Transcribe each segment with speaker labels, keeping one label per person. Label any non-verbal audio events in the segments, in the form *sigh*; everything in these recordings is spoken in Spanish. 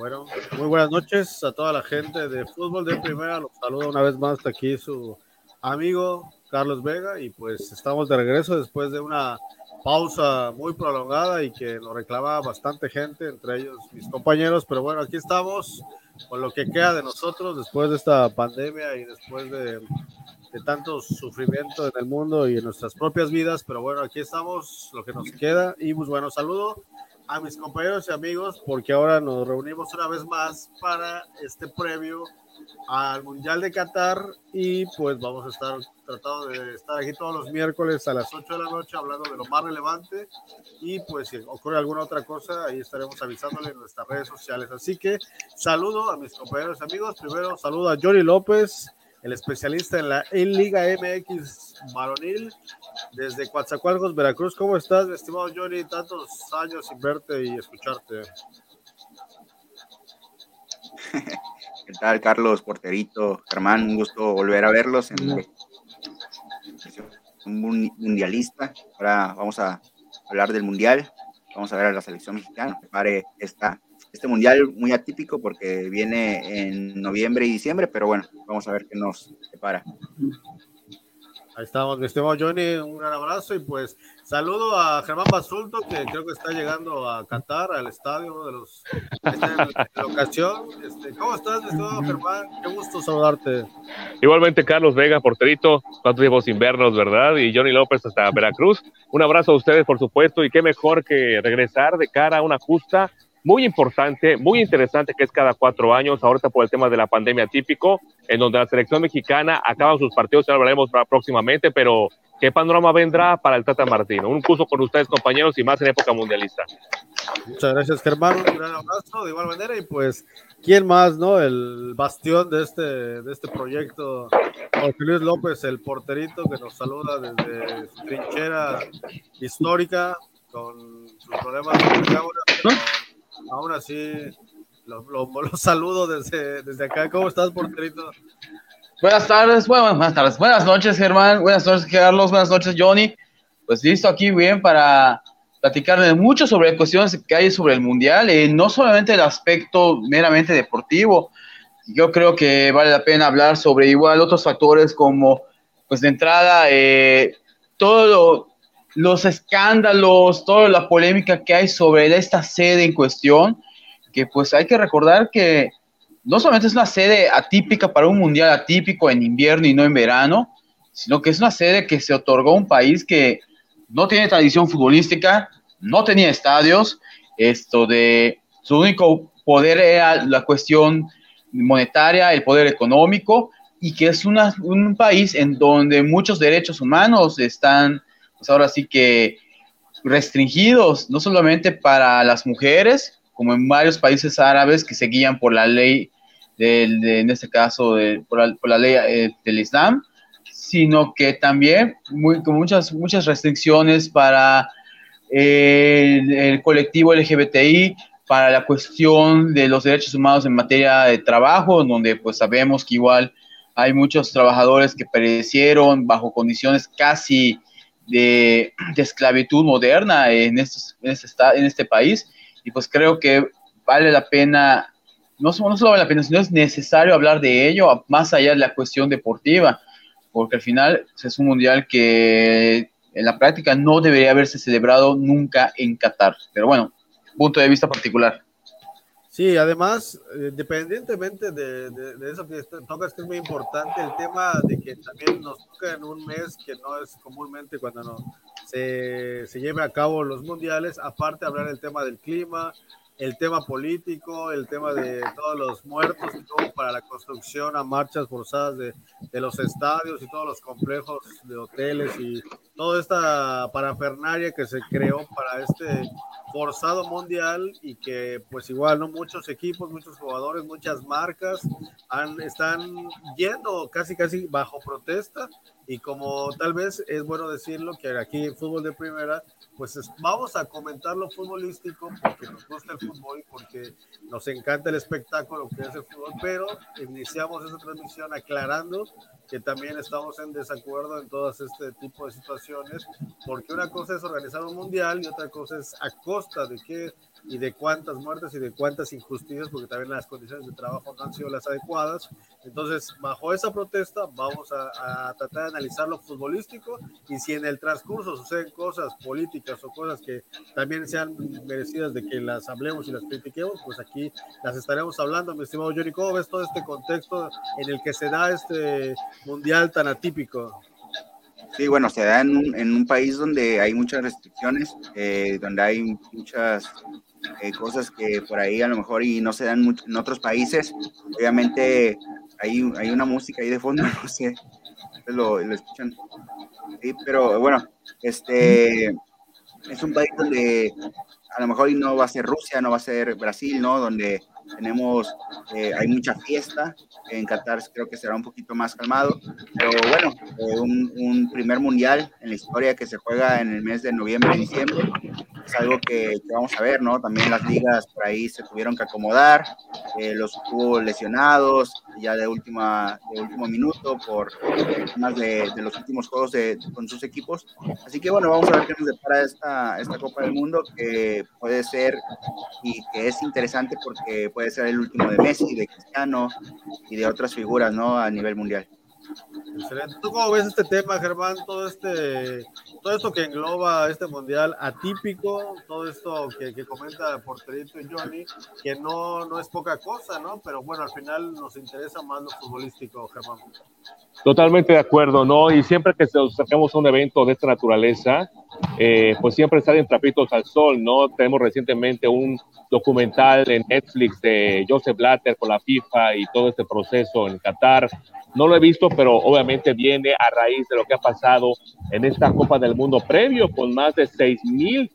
Speaker 1: Bueno, muy buenas noches a toda la gente de Fútbol de Primera. Los saludo una vez más aquí su amigo Carlos Vega y pues estamos de regreso después de una pausa muy prolongada y que nos reclama bastante gente, entre ellos mis compañeros, pero bueno, aquí estamos con lo que queda de nosotros después de esta pandemia y después de, de tanto sufrimiento en el mundo y en nuestras propias vidas, pero bueno, aquí estamos, lo que nos queda. Y pues bueno, saludo a mis compañeros y amigos porque ahora nos reunimos una vez más para este previo al Mundial de Qatar y pues vamos a estar tratando de estar aquí todos los miércoles a las 8 de la noche hablando de lo más relevante y pues si ocurre alguna otra cosa ahí estaremos avisándole en nuestras redes sociales. Así que saludo a mis compañeros y amigos. Primero saludo a Johnny López, el especialista en la en Liga MX varonil desde Coatzacoalcos, Veracruz. ¿Cómo estás, mi estimado Johnny? Tantos años sin verte y escucharte. *laughs*
Speaker 2: ¿Qué tal, Carlos, porterito, Germán? Un gusto volver a verlos en un mundialista. Ahora vamos a hablar del mundial. Vamos a ver a la selección mexicana. Prepare esta, este mundial muy atípico porque viene en noviembre y diciembre, pero bueno, vamos a ver qué nos prepara.
Speaker 1: Ahí estamos, mi estimado Johnny, un gran abrazo y pues saludo a Germán Basulto, que creo que está llegando a Qatar, al estadio, uno de los de la *laughs* ocasión. Este, ¿Cómo estás, mi estimado Germán? Qué gusto saludarte.
Speaker 3: Igualmente, Carlos Vega, porterito, cuántos tiempos sin vernos, ¿verdad? Y Johnny López hasta Veracruz. Un abrazo a ustedes, por supuesto, y qué mejor que regresar de cara a una justa muy importante, muy interesante, que es cada cuatro años, ahorita por el tema de la pandemia típico, en donde la selección mexicana acaba sus partidos, ya hablaremos próximamente, pero ¿qué panorama vendrá para el Tata Martino? Un curso con ustedes, compañeros, y más en época mundialista.
Speaker 1: Muchas gracias, Germán. Un gran abrazo de igual manera. Y pues, ¿quién más, no? El bastión de este, de este proyecto, Jorge Luis López, el porterito que nos saluda desde su trinchera histórica con sus problemas de cámara aún así, los lo, lo desde, desde acá. ¿Cómo estás, porterito?
Speaker 4: Buenas tardes, bueno, buenas tardes, buenas noches, Germán, buenas noches, Carlos, buenas noches, Johnny. Pues listo aquí bien para platicar de mucho sobre cuestiones que hay sobre el Mundial, y no solamente el aspecto meramente deportivo, yo creo que vale la pena hablar sobre igual otros factores como, pues de entrada, eh, todo los escándalos, toda la polémica que hay sobre esta sede en cuestión, que pues hay que recordar que no solamente es una sede atípica para un mundial atípico en invierno y no en verano, sino que es una sede que se otorgó a un país que no tiene tradición futbolística, no tenía estadios, esto de su único poder era la cuestión monetaria, el poder económico, y que es una, un país en donde muchos derechos humanos están pues ahora sí que restringidos, no solamente para las mujeres, como en varios países árabes que se guían por la ley, de, en este caso, por, la, ley eh, del Islam, sino que también muy, con muchas, muchas restricciones para eh, el, colectivo LGBTI, para la cuestión de los derechos humanos en materia de trabajo, donde pues sabemos que igual hay muchos trabajadores que perecieron bajo condiciones casi de, esclavitud moderna en, estos, en, este, en este país. Y pues creo que vale la pena, no, no solo vale la pena, sino es necesario hablar de ello, más allá de la cuestión deportiva, porque al final pues, es un mundial que en la práctica no debería haberse celebrado nunca en Qatar. Pero bueno, punto de vista particular.
Speaker 1: Sí, además, eh, independientemente de, de, eso que tocas, que es muy importante, el tema de que también nos toca en un mes que no es comúnmente cuando no, se, se lleve a cabo los mundiales, aparte hablar del tema del clima, el tema político, el tema de todos los muertos y todo para la construcción a marchas forzadas de, de, los estadios y todos los complejos de hoteles y toda esta parafernaria que se creó para este forzado mundial y que pues igual no muchos equipos, muchos jugadores, muchas marcas han, están yendo casi casi bajo protesta y como tal vez es bueno decirlo que aquí en fútbol de primera, pues vamos a comentar lo futbolístico porque nos gusta el fútbol y porque nos encanta el espectáculo que es el fútbol, pero iniciamos esa transmisión aclarando que también estamos en desacuerdo en todas este tipo de situaciones, porque una cosa es organizar un mundial y otra cosa es a costa de qué y de cuántas muertes y de cuántas injusticias, porque también las condiciones de trabajo no han sido las adecuadas. Entonces, bajo esa protesta, vamos a, tratar de analizar lo futbolístico y si en el transcurso suceden cosas políticas o cosas que también sean merecidas de que las hablemos y las critiquemos, pues aquí las estaremos hablando. Mi estimado Johnny, ¿cómo ves todo este contexto en el que se da este mundial tan atípico?
Speaker 2: Sí, bueno, se da en un, en un país donde hay muchas restricciones, eh, donde hay muchas eh, cosas que por ahí a lo mejor y no se dan mucho en otros países. Obviamente hay, hay una música ahí de fondo, *laughs* no sé, lo, escuchan. Pero bueno, este es un país donde a lo mejor no va a ser Rusia, no va a ser Brasil, ¿no? Donde tenemos, eh, hay mucha fiesta, en Qatar creo que será un poquito más calmado, pero bueno, eh, un, un, primer mundial en la historia que se juega en el mes de noviembre y diciembre, es algo que, vamos a ver, ¿no? También las ligas por ahí se tuvieron que acomodar, eh, los hubo lesionados ya de, última, de último minuto por temas de, de, los últimos juegos de, con sus equipos. Así que bueno, vamos a ver qué nos depara esta, esta Copa del Mundo, que puede ser y que es interesante porque puede ser el último de Messi, de Cristiano y de otras figuras, ¿no? A nivel mundial.
Speaker 1: Excelente. ¿Tú cómo ves este tema, Germán? Todo este, todo esto que engloba este mundial atípico, todo esto que, que comenta Porterito y Johnny, que no, no es poca cosa, ¿no? Pero bueno, al final nos interesa más lo futbolístico, Germán.
Speaker 3: Totalmente de acuerdo, ¿no? Y siempre que sacamos un evento de esta naturaleza, eh, pues siempre salen trapitos al sol, ¿no? Tenemos recientemente un documental en Netflix de Joseph Blatter con la FIFA y todo este proceso en Qatar. No lo he visto, pero obviamente viene a raíz de lo que ha pasado en esta Copa del Mundo previo, con más de 6 mil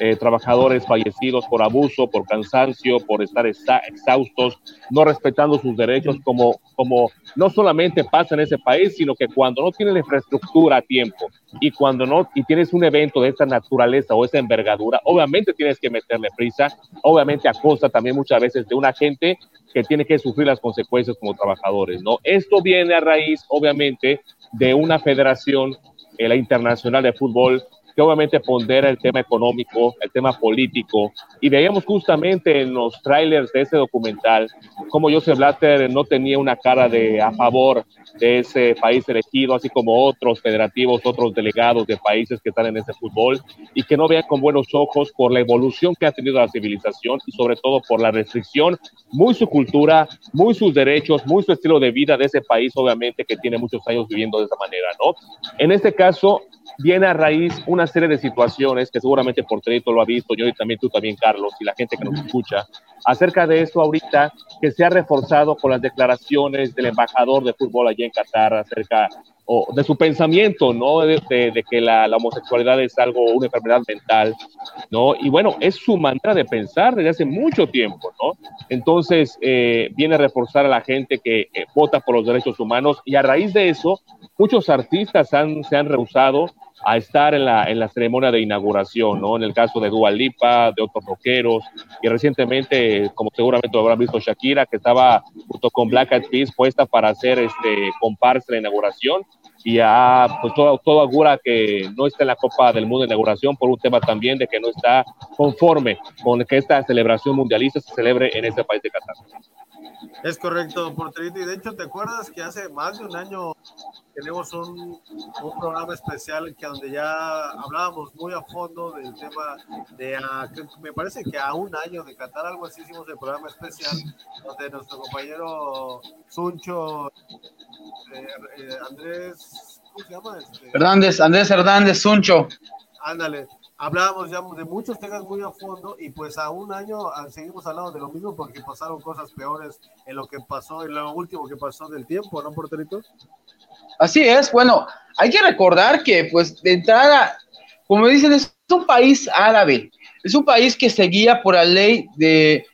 Speaker 3: eh, trabajadores fallecidos por abuso, por cansancio, por estar exhaustos, no respetando sus derechos, como, como no solamente pasa en ese país, sino que cuando no tienes la infraestructura a tiempo y cuando no, y tienes un evento de esta naturaleza o esta envergadura, obviamente tienes que meterle prisa, obviamente a costa también muchas veces de una gente que tiene que sufrir las consecuencias como trabajadores, ¿no? Esto viene a raíz, obviamente, de una federación, eh, la Internacional de Fútbol, que obviamente pondera el tema económico, el tema político, y veíamos justamente en los trailers de ese documental como Joseph Blatter no tenía una cara de a favor de ese país elegido, así como otros federativos, otros delegados de países que están en ese fútbol, y que no vean con buenos ojos por la evolución que ha tenido la civilización y sobre todo por la restricción, muy su cultura, muy sus derechos, muy su estilo de vida de ese país, obviamente, que tiene muchos años viviendo de esa manera, ¿no? En este caso, viene a raíz una serie de situaciones que seguramente por Porterito lo ha visto, yo y también tú también, Carlos, y la gente que nos escucha, acerca de esto ahorita que se ha reforzado con las declaraciones del embajador de fútbol allá en Qatar acerca o de su pensamiento, ¿no? De, de, que la, la, homosexualidad es algo, una enfermedad mental, ¿no? Y bueno, es su manera de pensar desde hace mucho tiempo, ¿no? Entonces, eh, viene a reforzar a la gente que eh, vota por los derechos humanos y a raíz de eso, muchos artistas han, se han rehusado a estar en la, en la ceremonia de inauguración, ¿no? En el caso de Dua Lipa, de otros rockeros, y recientemente, como seguramente lo habrán visto, Shakira, que estaba junto con Black Eyed Peas puesta para hacer este comparsa la inauguración, ya pues todo, todo augura que no está en la Copa del Mundo de inauguración por un tema también de que no está conforme con que esta celebración mundialista se celebre en ese país de Qatar.
Speaker 1: Es correcto, Porterito. Y de hecho, ¿te acuerdas que hace más de un año tenemos un, un programa especial que donde ya hablábamos muy a fondo del tema de, me parece que a un año de Qatar, algo así hicimos el programa especial, donde nuestro compañero Suncho, eh, eh, Andrés, ¿cómo se llama? Este,
Speaker 4: Hernández, Andrés Hernández Suncho.
Speaker 1: Ándale, hablábamos ya de muchos temas muy a fondo y pues a un año ah, seguimos hablando de lo mismo porque pasaron cosas peores en lo que pasó, en lo último que pasó del tiempo, ¿no, Porterito?
Speaker 4: Así es, bueno, hay que recordar que pues de entrada, como dicen, es un país árabe, es un país que seguía por la ley de,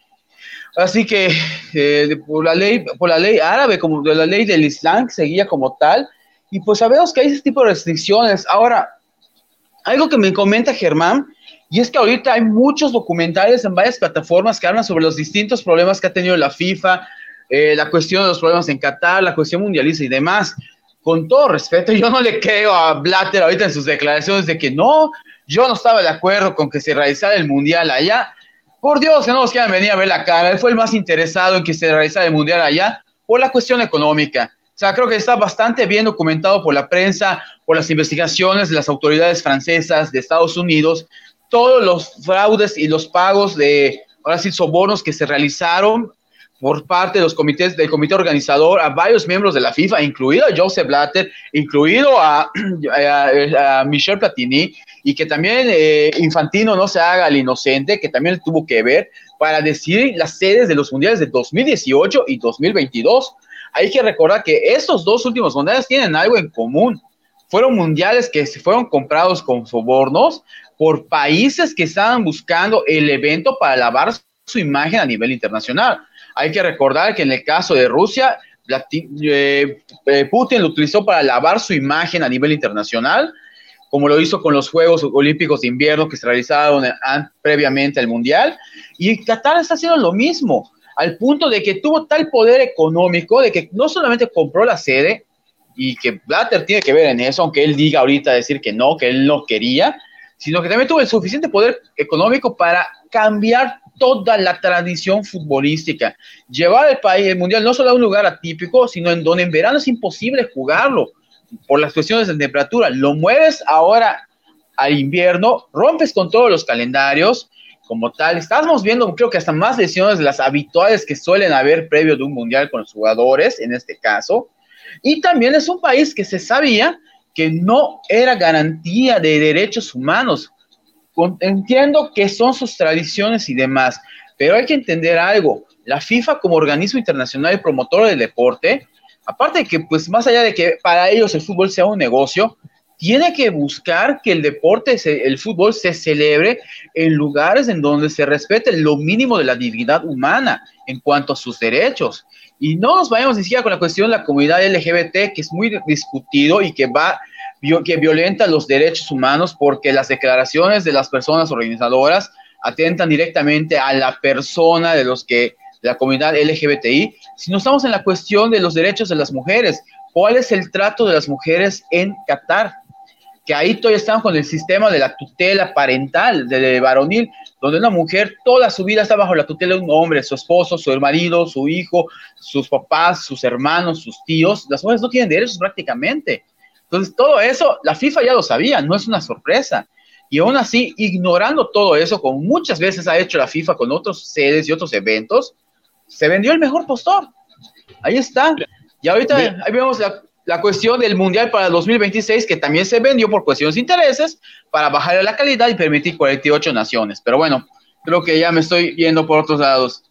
Speaker 4: así que eh, por la ley, por la ley árabe, como de la ley del Islam, seguía como tal, y pues sabemos que hay ese tipo de restricciones. Ahora, algo que me comenta Germán, y es que ahorita hay muchos documentales en varias plataformas que hablan sobre los distintos problemas que ha tenido la FIFA, eh, la cuestión de los problemas en Qatar, la cuestión mundialista y demás. Con todo respeto, *laughs* yo no le creo a Blatter ahorita en sus declaraciones de que no, yo no estaba de acuerdo con que se realizara el mundial allá. Por Dios, que no nos quieran venir a ver la cara. Él fue el más interesado en que se realizara el mundial allá por la cuestión económica. O sea, creo que está bastante bien documentado por la prensa, por las investigaciones de las autoridades francesas de Estados Unidos, todos los fraudes y los pagos de, ahora sí, sobornos que se realizaron por parte de los comités del comité organizador a varios miembros de la FIFA, incluido a Joseph Blatter, incluido a, *clears throat* Michel Platini, y que también eh, Infantino no se haga el inocente, que también tuvo que ver para decidir las sedes de los mundiales de 2018 y 2022. Hay que recordar que estos dos últimos mundiales tienen algo en común. Fueron mundiales que se fueron comprados con sobornos por países que estaban buscando el evento para lavar su imagen a nivel internacional. Hay que recordar que en el caso de Rusia, eh, eh, Putin lo utilizó para lavar su imagen a nivel internacional, como lo hizo con los Juegos Olímpicos de Invierno que se realizaron previamente al Mundial. Y Qatar está haciendo lo mismo, al punto de que tuvo tal poder económico de que no solamente compró la sede, y que Blatter tiene que ver en eso, aunque él diga ahorita decir que no, que él no quería, sino que también tuvo el suficiente poder económico para cambiar toda la tradición futbolística. Llevar el país, el mundial, no solo a un lugar atípico, sino en donde en verano es imposible jugarlo por las cuestiones de temperatura. Lo mueves ahora al invierno, rompes con todos los calendarios, como tal. Estamos viendo, creo que hasta más lesiones de las habituales que suelen haber previo de un mundial con los jugadores, en este caso. Y también es un país que se sabía que no era garantía de derechos humanos entiendo que son sus tradiciones y demás, pero hay que entender algo. La FIFA como organismo internacional y promotor del deporte, aparte de que, pues más allá de que para ellos el fútbol sea un negocio, tiene que buscar que el deporte, el fútbol se celebre en lugares en donde se respete lo mínimo de la dignidad humana en cuanto a sus derechos. Y no nos vayamos ni siquiera con la cuestión de la comunidad LGBT, que es muy discutido y que va que violenta los derechos humanos porque las declaraciones de las personas organizadoras atentan directamente a la persona de los que de la comunidad LGBTI, si no estamos en la cuestión de los derechos de las mujeres, ¿cuál es el trato de las mujeres en Qatar? Que ahí todavía estamos con el sistema de la tutela parental, de varonil, donde una mujer toda su vida está bajo la tutela de un hombre, su esposo, su marido, su hijo, sus papás, sus hermanos, sus tíos. Las mujeres no tienen derechos prácticamente. Entonces, todo eso, la FIFA ya lo sabía, no es una sorpresa. Y aún así, ignorando todo eso, como muchas veces ha hecho la FIFA con otros sedes y otros eventos, se vendió el mejor postor. Ahí está. Y ahorita ahí vemos la, la, cuestión del Mundial para 2026, que también se vendió por cuestiones de intereses para bajar la calidad y permitir 48 naciones. Pero bueno, creo que ya me estoy yendo por otros lados.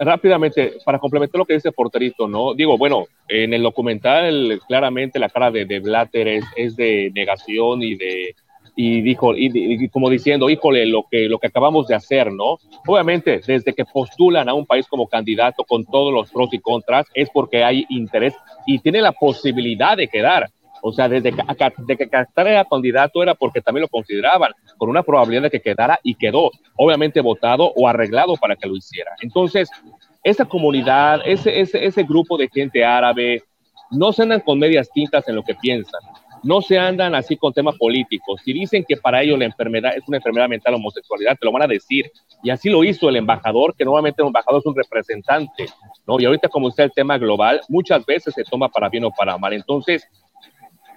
Speaker 3: Rápidamente, para complementar lo que dice Porterito, ¿no? Digo, bueno, en el documental claramente la cara de, de Blatter es, es, de negación y de y dijo y, como diciendo, híjole, lo que lo que acabamos de hacer, ¿no? Obviamente, desde que postulan a un país como candidato con todos los pros y contras es porque hay interés y tiene la posibilidad de quedar. O sea, desde que, de que era candidato era porque también lo consideraban, con una probabilidad de que quedara y quedó, obviamente votado o arreglado para que lo hiciera. Entonces, esa comunidad, ese, ese, ese grupo de gente árabe, no se andan con medias tintas en lo que piensan, no se andan así con temas políticos. Si dicen que para ellos la enfermedad es una enfermedad mental homosexualidad, te lo van a decir. Y así lo hizo el embajador, que normalmente el embajador es un representante, ¿no? Y ahorita como está el tema global, muchas veces se toma para bien o para mal. Entonces,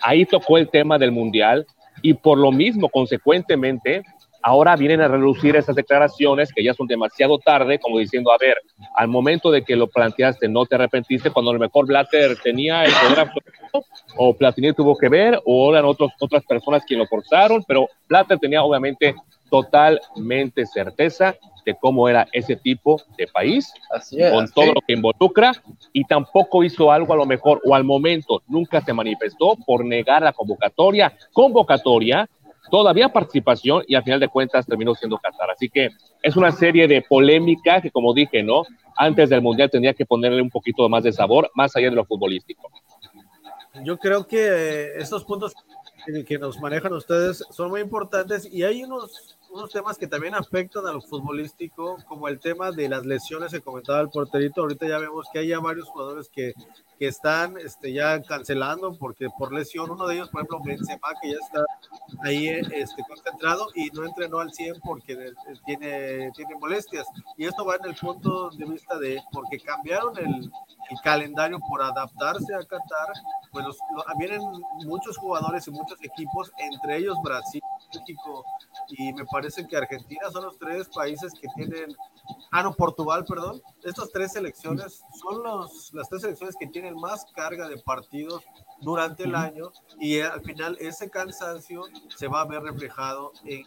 Speaker 3: ahí tocó el tema del mundial y por lo mismo, consecuentemente, ahora vienen a reducir esas declaraciones que ya son demasiado tarde, como diciendo, a ver, al momento de que lo planteaste, no te arrepentiste cuando a lo mejor Blatter tenía el poder o Platini tuvo que ver, o eran otros, otras personas quienes lo forzaron, pero Blatter tenía obviamente totalmente certeza de cómo era ese tipo de país, con todo lo que involucra, y tampoco hizo algo a lo mejor, o al momento nunca se manifestó por negar la convocatoria, convocatoria, todavía participación, y al final de cuentas terminó siendo Qatar. Así que es una serie de polémica que, como dije, ¿no? Antes del Mundial tendría que ponerle un poquito más de sabor, más allá de lo futbolístico.
Speaker 1: Yo creo que estos puntos que nos manejan ustedes son muy importantes y hay unos unos temas que también afectan a lo futbolístico, como el tema de las lesiones que comentaba el porterito. Ahorita ya vemos que hay ya varios jugadores que, que están este, ya cancelando porque por lesión. Uno de ellos, por ejemplo, Benzema, que ya está ahí este, concentrado y no entrenó al 100 porque tiene, tiene molestias. Y esto va en el punto de vista de, porque cambiaron el, el calendario por adaptarse a Qatar, pues vienen muchos jugadores y muchos equipos, entre ellos Brasil, México y me parece que Argentina son los tres países que tienen, ah no, Portugal, perdón, estas tres selecciones son los, las tres selecciones que tienen más carga de partidos durante el año y al final ese cansancio se va a ver reflejado en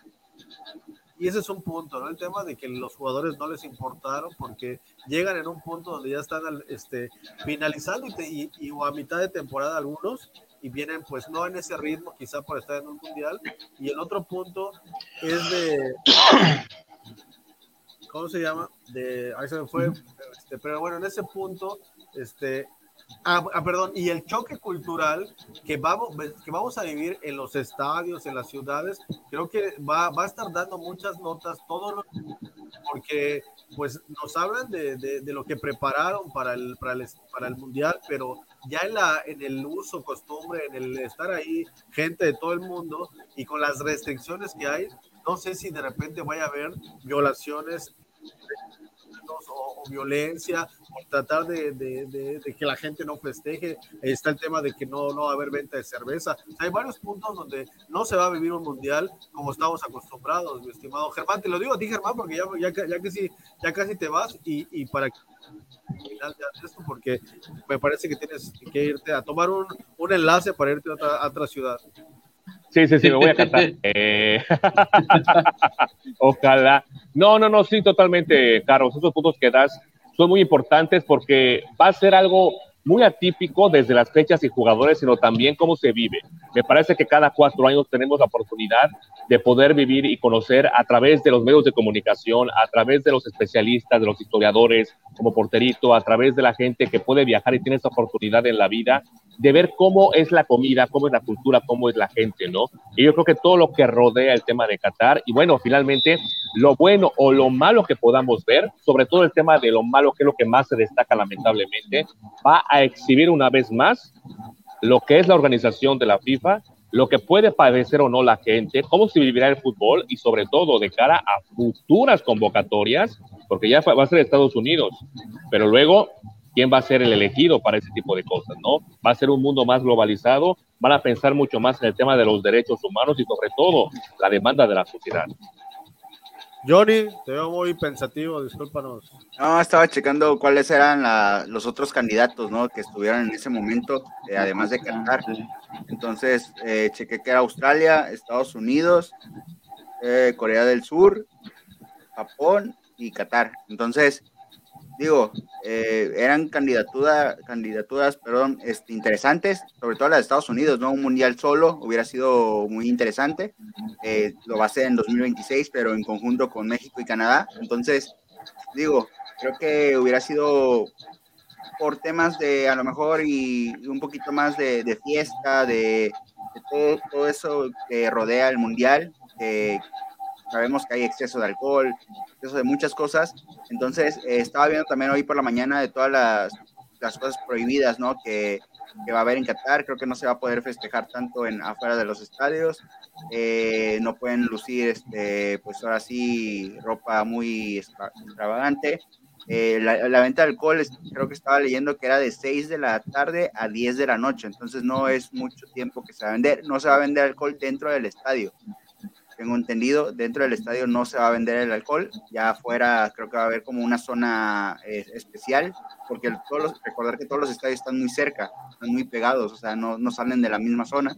Speaker 1: y ese es un punto, ¿no? El tema de que los jugadores no les importaron porque llegan en un punto donde ya están este, finalizando y, y, o a mitad de temporada algunos y vienen pues no en ese ritmo quizá por estar en un mundial. Y el otro punto es de... ¿Cómo se llama? De... Ahí se me fue. Este, pero bueno, en ese punto, este, Ah, ah, perdón, y el choque cultural que vamos, que vamos a vivir en los estadios, en las ciudades, creo que va, va a estar dando muchas notas, todo lo, porque pues nos hablan de, de, lo que prepararon para el, para el, para el Mundial, pero ya en, la, en el uso, costumbre, en el estar ahí, gente de todo el mundo, y con las restricciones que hay, no sé si de repente vaya a haber violaciones o, violencia, o tratar de, de, que la gente no festeje. Está el tema de que no, no va a haber venta de cerveza. hay varios puntos donde no se va a vivir un mundial como estamos acostumbrados, mi estimado Germán. Te lo digo a ti, Germán, porque ya, ya, ya, casi, ya casi te vas y, y para de esto, porque me parece que tienes que irte a tomar un, un enlace para irte a otra, a otra ciudad.
Speaker 3: Sí, sí, sí, me voy a *laughs* cantar. Eh, *laughs* ojalá. No, no, no, sí, totalmente, Carlos. Esos puntos que das son muy importantes porque va a ser algo muy atípico desde las fechas y jugadores, sino también cómo se vive. Me parece que cada cuatro años tenemos la oportunidad de poder vivir y conocer a través de los medios de comunicación, a través de los especialistas, de los historiadores, como Porterito, a través de la gente que puede viajar y tiene esa oportunidad en la vida de ver cómo es la comida, cómo es la cultura, cómo es la gente, ¿no? Y yo creo que todo lo que rodea el tema de Qatar, y bueno, finalmente, lo bueno o lo malo que podamos ver, sobre todo el tema de lo malo, que es lo que más se destaca lamentablemente, va a exhibir una vez más lo que es la organización de la FIFA, lo que puede padecer o no la gente, cómo se vivirá el fútbol y sobre todo de cara a futuras convocatorias, porque ya va a ser Estados Unidos, pero luego quién va a ser el elegido para ese tipo de cosas, ¿no? Va a ser un mundo más globalizado, van a pensar mucho más en el tema de los derechos humanos y sobre todo la demanda de la sociedad.
Speaker 1: Johnny, te veo muy pensativo, discúlpanos.
Speaker 2: No, estaba checando cuáles eran los otros candidatos, ¿no? Que estuvieron en ese momento, eh, además de Qatar. Entonces, eh, chequé que era Australia, Estados Unidos, eh, Corea del Sur, Japón y Qatar. Entonces, digo, eh, eran candidaturas, candidaturas, perdón, este, interesantes, sobre todo las de Estados Unidos, ¿no? Un mundial solo hubiera sido muy interesante. Eh, lo va a ser en 2026, pero en conjunto con México y Canadá. Entonces, digo, creo que hubiera sido por temas de a lo mejor y, un poquito más de, fiesta, de, todo, todo, eso que rodea el mundial, sabemos que hay exceso de alcohol, exceso de muchas cosas. Entonces, eh, estaba viendo también hoy por la mañana de todas las, las cosas prohibidas, ¿no? Que, que, va a haber en Qatar. Creo que no se va a poder festejar tanto en afuera de los estadios. Eh, no pueden lucir, este, pues ahora sí, ropa muy extravagante. Eh, la, la, venta de alcohol, creo que estaba leyendo que era de 6 de la tarde a 10 de la noche, entonces no es mucho tiempo que se va a vender. No se va a vender alcohol dentro del estadio tengo entendido, dentro del estadio no se va a vender el alcohol, ya afuera creo que va a haber como una zona eh, especial, porque todos recordar que todos los estadios están muy cerca, están muy pegados, o sea, no, no salen de la misma zona,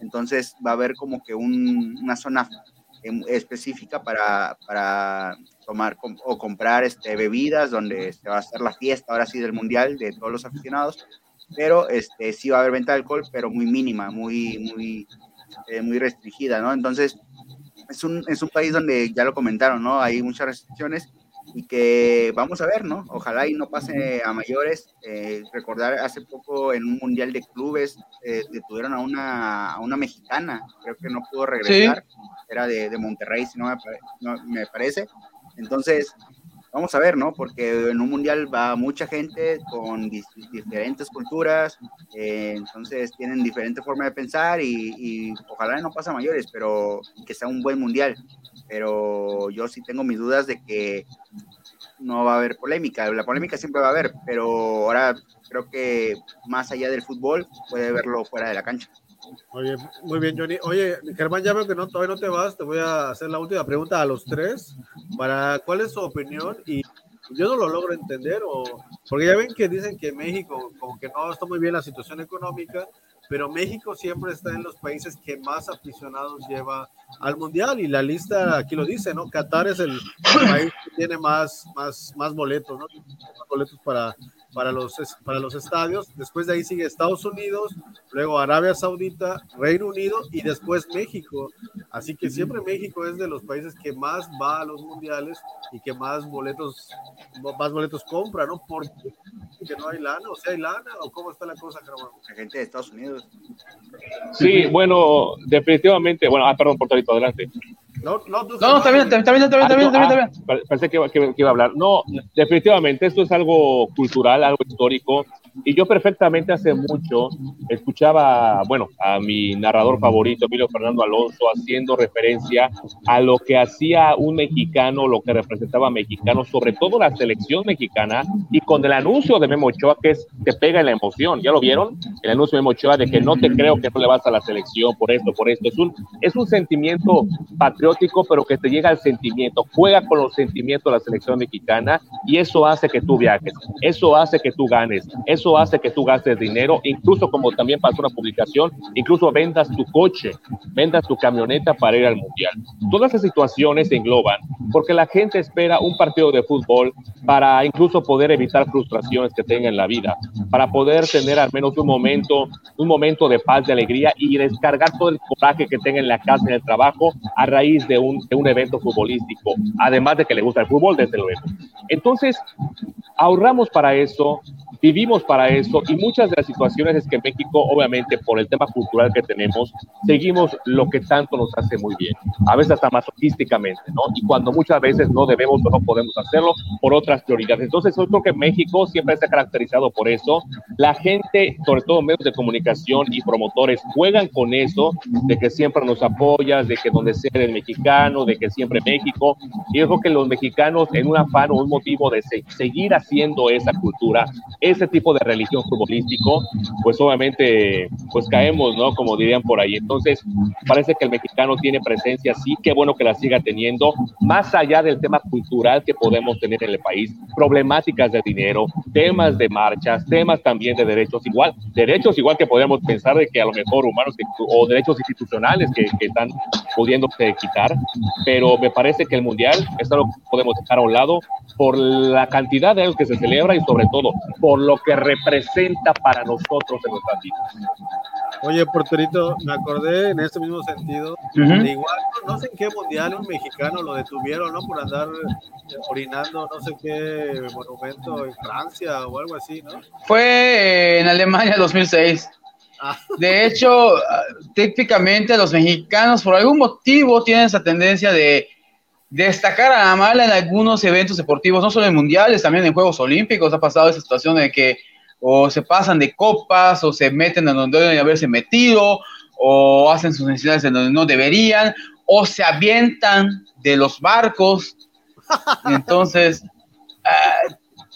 Speaker 2: entonces va a haber como que un, una zona em, específica para, para tomar o comprar este, bebidas, donde se va a hacer la fiesta ahora sí del mundial de todos los aficionados, pero este, sí va a haber venta de alcohol, pero muy mínima, muy, muy, eh, muy restringida, ¿no? Entonces, es un, es un país donde ya lo comentaron, ¿no? Hay muchas restricciones y que vamos a ver, ¿no? Ojalá y no pase a mayores. Eh, recordar hace poco en un mundial de clubes eh, detuvieron a una, a una mexicana, creo que no pudo regresar, era de, de, Monterrey, si no me, no me parece. Entonces, vamos a ver, ¿no? Porque en un mundial va mucha gente con diferentes culturas, eh, entonces tienen diferente forma de pensar y, y, ojalá no pase a mayores, pero que sea un buen mundial. Pero yo sí tengo mis dudas de que no va a haber polémica. La polémica siempre va a haber, pero ahora creo que más allá del fútbol puede verlo fuera de la cancha.
Speaker 1: Oye, muy bien, Johnny. Oye, Germán, ya veo que no, todavía no te vas. Te voy a hacer la última pregunta a los tres. Para, ¿Cuál es su opinión? Y yo no lo logro entender, o, porque ya ven que dicen que México, como que no está muy bien la situación económica, pero México siempre está en los países que más aficionados lleva al Mundial. Y la lista aquí lo dice, ¿no? Qatar es el país que tiene más, más, más boletos, ¿no? Más boletos para para los, para los estadios. Después de ahí sigue Estados Unidos, luego Arabia Saudita, Reino Unido y después México. Así que siempre México es de los países que más va a los mundiales y que más boletos, más boletos compra, ¿no? Porque que no hay lana, o sea, hay lana, o cómo está la cosa,
Speaker 2: La gente de Estados Unidos.
Speaker 3: Sí, bueno, definitivamente, bueno, ah, perdón, Portorito, adelante.
Speaker 4: No, no, no, está bien, está bien, está bien, está bien,
Speaker 3: Pensé que, que, iba a hablar. No, definitivamente, esto es algo cultural, algo histórico. Y yo perfectamente hace mucho escuchaba, bueno, a mi narrador favorito, Emilio Fernando Alonso, haciendo referencia a lo que hacía un mexicano, lo que representaba a mexicano, sobre todo la selección mexicana, y con el anuncio de Memo Ochoa, que es, te pega en la emoción, ¿ya lo vieron? El anuncio de Memo Ochoa de que no te creo que no le vas a la selección por esto, por esto. Es un, es un sentimiento patriótico, pero que te llega al sentimiento, juega con los sentimientos de la selección mexicana, y eso hace que tú viajes, eso hace que tú ganes, eso hace que tú gastes dinero, incluso como también pasó una publicación, incluso vendas tu coche, vendas tu camioneta para ir al mundial. Todas esas situaciones se engloban porque la gente espera un partido de fútbol para incluso poder evitar frustraciones que tenga en la vida, para poder tener al menos un momento, un momento de paz, de alegría y descargar todo el coraje que tenga en la casa, en el trabajo, a raíz de un, de un evento futbolístico, además de que le gusta el fútbol, desde luego. Entonces, ahorramos para eso, vivimos para eso y muchas de las situaciones es que México, obviamente, por el tema cultural que tenemos, seguimos lo que tanto nos hace muy bien, a veces hasta masoquísticamente, ¿no? Y cuando muchas veces no debemos o no podemos hacerlo por otras prioridades. Entonces, yo creo que México siempre se ha caracterizado por eso. La gente, sobre todo medios de comunicación y promotores, juegan con eso, de que siempre nos apoyas, de que donde sea el mexicano, de que siempre México. Y yo creo que los mexicanos, en un afán o un motivo de seguir haciendo esa cultura, ese tipo de religión futbolístico, pues obviamente pues caemos, ¿no? Como dirían por ahí. Entonces, parece que el mexicano tiene presencia, sí, qué bueno que la siga teniendo, más allá del tema cultural que podemos tener en el país, problemáticas de dinero, temas de marchas, temas también de derechos igual, derechos igual que podríamos pensar de que a lo mejor humanos o derechos institucionales que, que están pudiéndose quitar, pero me parece que el mundial es algo que podemos dejar a un lado por la cantidad de años que se celebra y sobre todo por lo que representa para nosotros en nuestras vidas.
Speaker 1: Oye, Porterito, me acordé en este mismo sentido, igual, no sé en qué mundial un mexicano lo detuvieron, ¿no? Por andar orinando, no sé qué monumento en Francia o algo así, ¿no?
Speaker 4: Fue en Alemania 2006. Ah. De hecho, típicamente los mexicanos por algún motivo tienen esa tendencia de destacar a la mala en algunos eventos deportivos, no solo en mundiales, también en Juegos Olímpicos ha pasado esa situación de que o se pasan de copas o se meten en donde deben haberse metido o hacen sus necesidades en donde no deberían o se avientan de los barcos. *laughs* Entonces,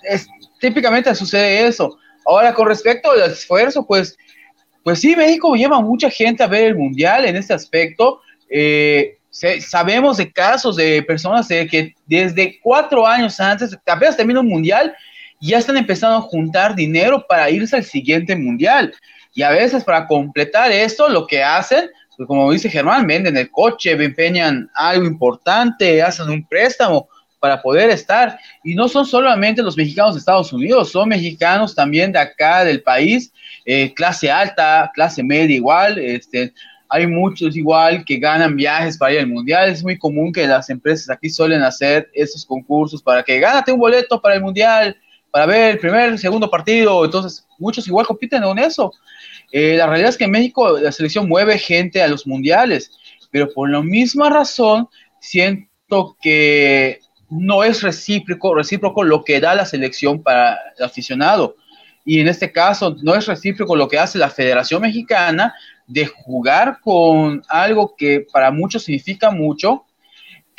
Speaker 4: es, típicamente sucede eso. Ahora, con respecto al esfuerzo, pues, pues sí, México lleva mucha gente a ver el mundial en este aspecto. Eh, sabemos de casos de personas que desde cuatro años antes, apenas termina un mundial, ya están empezando a juntar dinero para irse al siguiente mundial. Y a veces para completar esto, lo que hacen, pues como dice Germán, venden el coche, empeñan algo importante, hacen un préstamo para poder estar. Y no son solamente los mexicanos de Estados Unidos, son mexicanos también de acá del país, eh, clase alta, clase media igual, este, hay muchos igual que ganan viajes para ir al mundial. Es muy común que las empresas aquí suelen hacer esos concursos para que gánate un boleto para el mundial, para ver el primer, segundo partido. Entonces, muchos igual compiten en eso. Eh, la realidad es que en México la selección mueve gente a los mundiales, pero por la misma razón siento que no es recíproco, recíproco lo que da la selección para el aficionado. Y en este caso no es recíproco lo que hace la Federación Mexicana de jugar con algo que para muchos significa mucho,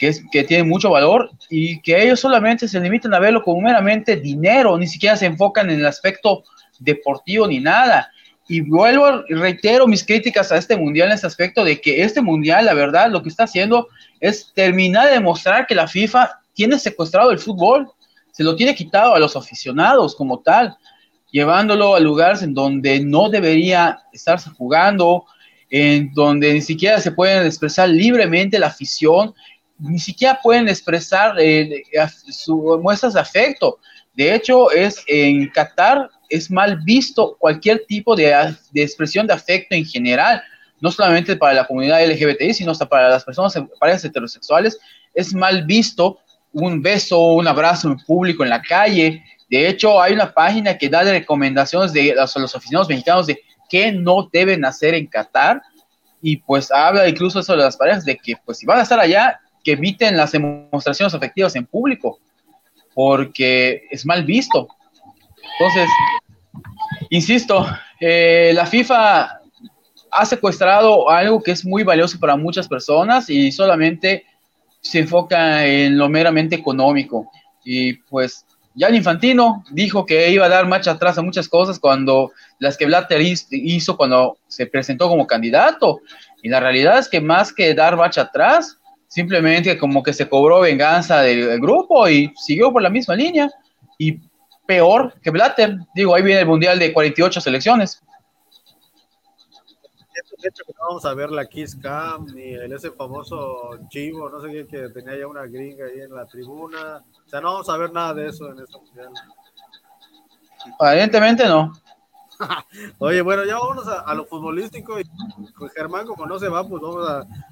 Speaker 4: que, es, que tiene mucho valor y que ellos solamente se limitan a verlo como meramente dinero, ni siquiera se enfocan en el aspecto deportivo ni nada. Y vuelvo reitero mis críticas a este mundial en este aspecto de que este mundial, la verdad, lo que está haciendo es terminar de demostrar que la FIFA tiene secuestrado el fútbol, se lo tiene quitado a los aficionados como tal llevándolo a lugares en donde no debería estarse jugando, en donde ni siquiera se pueden expresar libremente la afición, ni siquiera pueden expresar eh, sus muestras de afecto. De hecho, es en Qatar es mal visto cualquier tipo de, de, expresión de afecto en general, no solamente para la comunidad LGBTI, sino hasta para las personas, parejas heterosexuales. Es mal visto un beso, un abrazo en público en la calle, de hecho, hay una página que da recomendaciones de los, los aficionados mexicanos de qué no deben hacer en Qatar y pues habla incluso de las parejas de que pues si van a estar allá, que eviten las demostraciones afectivas en público, porque es mal visto. Entonces, insisto, eh, la FIFA ha secuestrado algo que es muy valioso para muchas personas y solamente se enfoca en lo meramente económico. Y pues Jan Infantino dijo que iba a dar marcha atrás a muchas cosas cuando las que Blatter hizo cuando se presentó como candidato. Y la realidad es que más que dar marcha atrás, simplemente como que se cobró venganza del, grupo y siguió por la misma línea. Y peor que Blatter, digo, ahí viene el Mundial de 48 selecciones.
Speaker 1: hecho que no vamos a ver la Kiss Cam ni el ese famoso chivo, no sé qué, que tenía ya una gringa ahí en la tribuna o sea, no vamos a ver nada de eso en esta mundial.
Speaker 4: Aparentemente no. *laughs*
Speaker 1: Oye, bueno, ya vamos a, lo futbolístico y pues Germán, como no se va, pues vamos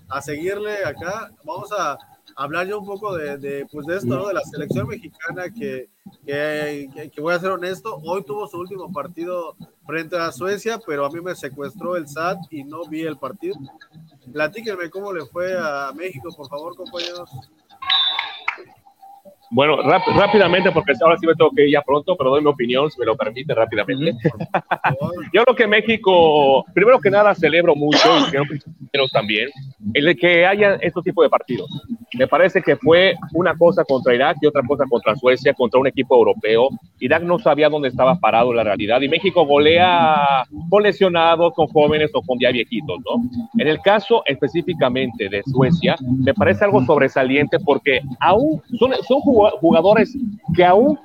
Speaker 1: a, seguirle acá. Vamos a hablar yo un poco de, pues de esto, ¿no? De la selección mexicana que, que, que, voy a ser honesto, hoy tuvo su último partido frente a Suecia, pero a mí me secuestró el SAT y no vi el partido. Platíquenme cómo le fue a México, por favor, compañeros.
Speaker 3: Bueno, rápidamente, porque ahora sí me tengo que ir ya pronto, pero doy mi opinión, si me lo permite, rápidamente. Yo creo que México, primero que nada, celebro mucho, y creo que también, el de que haya estos tipos de partidos. Me parece que fue una cosa contra Irak y otra cosa contra Suecia, contra un equipo europeo. Irak no sabía dónde estaba parado la realidad, y México golea con lesionados, con jóvenes o con ya viejitos, ¿no? En el caso específicamente de Suecia, me parece algo sobresaliente porque aún son, son jugadores jugadores que aún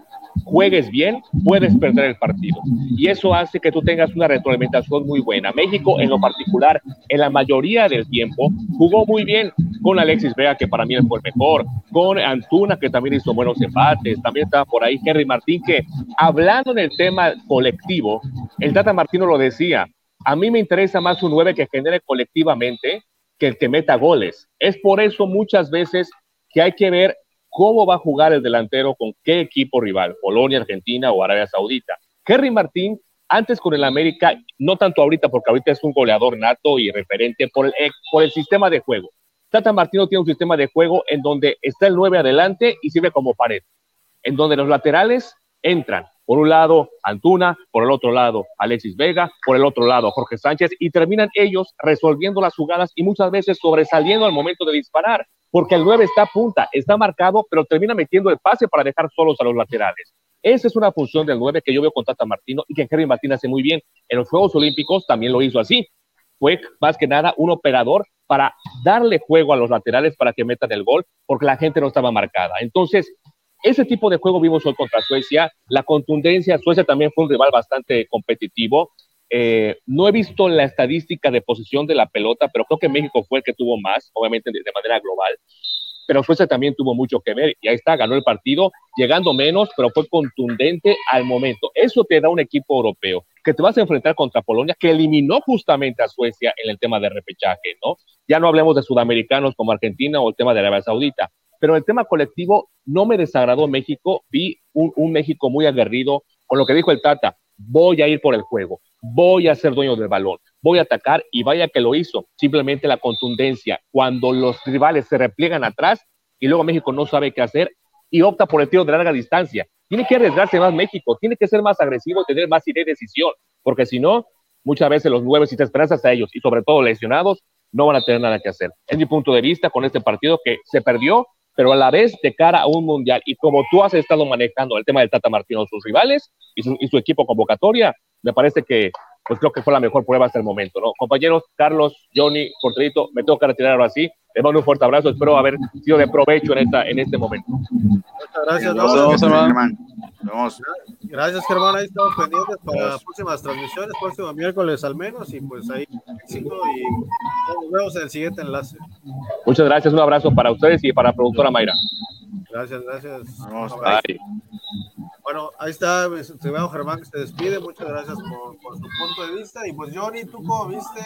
Speaker 3: juegues bien, puedes perder el partido. Y eso hace que tú tengas una retroalimentación muy buena. México, en lo particular, en la mayoría del tiempo, jugó muy bien con Alexis Vega, que para mí fue el mejor, con Antuna, que también hizo buenos empates, también estaba por ahí Henry Martín, que hablando del tema colectivo, el Tata Martino lo decía, a mí me interesa más un 9 que genere colectivamente que el que meta goles. Es por eso muchas veces que hay que ver cómo va a jugar el delantero con qué equipo rival, Polonia, Argentina o Arabia Saudita. Kerry Martín, antes con el América, no tanto ahorita, porque ahorita es un goleador nato y referente por el, eh, por el sistema de juego. Tata Martino tiene un sistema de juego en donde está el 9 adelante y sirve como pared, en donde los laterales entran. Por un lado, Antuna, por el otro lado, Alexis Vega, por el otro lado, Jorge Sánchez, y terminan ellos resolviendo las jugadas y muchas veces sobresaliendo al momento de disparar porque el 9 está a punta, está marcado, pero termina metiendo el pase para dejar solos a los laterales. Esa es una función del 9 que yo veo con Tata Martino y que Henry Martín hace muy bien. En los Juegos Olímpicos también lo hizo así. Fue más que nada un operador para darle juego a los laterales para que metan el gol, porque la gente no estaba marcada. Entonces, ese tipo de juego vimos hoy contra Suecia. La contundencia, Suecia también fue un rival bastante competitivo. Eh, no he visto la estadística de posición de la pelota, pero creo que México fue el que tuvo más, obviamente de, manera global. pero Suecia también tuvo mucho que ver y ahí está, ganó el partido, llegando menos, pero fue contundente al momento. Eso te da un equipo europeo, que te vas a enfrentar contra Polonia, que eliminó justamente a Suecia en el tema de repechaje, ¿no? Ya no hablemos de sudamericanos como Argentina o el tema de Arabia Saudita, pero el tema colectivo no me desagradó México, vi un, un México muy aguerrido con lo que dijo el Tata, voy a ir por el juego, voy a ser dueño del balón, voy a atacar y vaya que lo hizo. Simplemente la contundencia, cuando los rivales se repliegan atrás y luego México no sabe qué hacer y opta por el tiro de larga distancia. Tiene que arriesgarse más México, tiene que ser más agresivo, tener más idea de decisión, porque si no, muchas veces los nueve, si te esperanzas a ellos y sobre todo lesionados, no van a tener nada que hacer. Es mi punto de vista con este partido que se perdió, pero a la vez de cara a un mundial. Y como tú has estado manejando el tema del Tata Martino, sus rivales y su, y su equipo convocatoria, me parece que pues creo que fue la mejor prueba hasta el momento, ¿no? Compañeros, Carlos, Johnny, Porterito, me tengo que retirar ahora sí. Les mando un fuerte abrazo, espero haber sido de provecho en, esta, en este momento.
Speaker 1: Muchas gracias,
Speaker 2: Nos
Speaker 1: no,
Speaker 2: vemos,
Speaker 4: Germán.
Speaker 2: Germán. Nos vemos.
Speaker 1: Gracias, Germán. Ahí estamos pendientes para las próximas transmisiones, próximo miércoles al menos. Y pues ahí, éxito. Y nos vemos en el siguiente enlace.
Speaker 3: Muchas gracias, un abrazo para ustedes y para la productora Mayra.
Speaker 1: Gracias, gracias.
Speaker 2: Vamos.
Speaker 1: Bueno, ahí está, estimado Germán que se despide. Muchas gracias por, por su punto de vista. Y pues, Johnny, tú como viste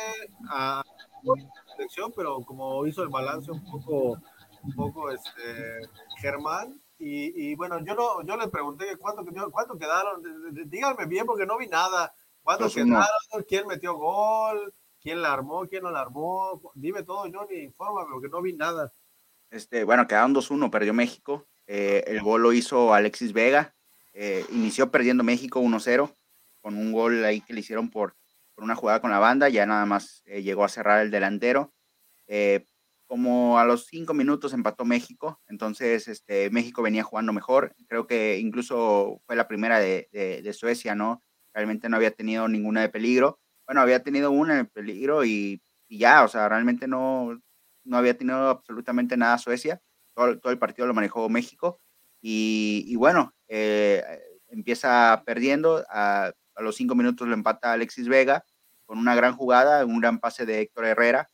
Speaker 1: a la selección, pero como hizo el balance un poco, un poco este, Germán. Y, y bueno, yo no, yo le pregunté cuánto, cuánto quedaron. Díganme bien porque no vi nada. ¿Cuántos
Speaker 2: 2-1.
Speaker 1: quedaron? ¿Quién metió gol? ¿Quién la armó? ¿Quién no la armó? Dime todo, Johnny, infórmame porque no vi nada.
Speaker 2: Este, bueno, quedaron 2-1, perdió México. Eh, el gol lo hizo Alexis Vega. Eh, inició perdiendo México 1-0 con un gol ahí que le hicieron por, por una jugada con la banda. Ya nada más eh, llegó a cerrar el delantero. Como a los cinco minutos empató México, entonces este, México venía jugando mejor. Creo que incluso fue la primera de, de- de Suecia, ¿no? Realmente no había tenido ninguna de peligro. Bueno, había tenido una de peligro y, y ya, o sea, realmente no, no había tenido absolutamente nada Suecia. Todo, todo el partido lo manejó México. Y, y bueno, eh, empieza perdiendo. A, a los cinco minutos lo empata Alexis Vega con una gran jugada, un gran pase de Héctor Herrera.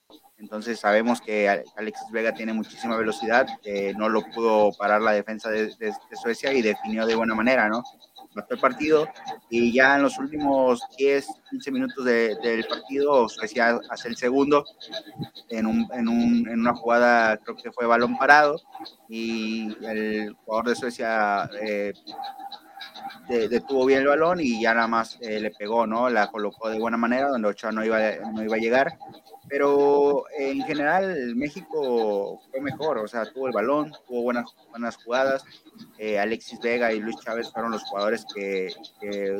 Speaker 2: Entonces sabemos que Alexis Vega tiene muchísima velocidad, eh, no lo pudo parar la defensa de, de- de Suecia y definió de buena manera, ¿no? Mató el partido y ya en los últimos 10, 15 minutos de- del partido Suecia hace el segundo en, un, en, un, en una jugada, creo que fue balón parado y el jugador de Suecia eh, de- detuvo bien el balón y ya nada más eh, le pegó, ¿no? La colocó de buena manera, donde Ochoa no iba, no iba a llegar. Pero eh, en general México fue mejor, o sea, tuvo el balón, tuvo buenas, buenas jugadas. Eh, Alexis Vega y Luis Chávez fueron los jugadores que,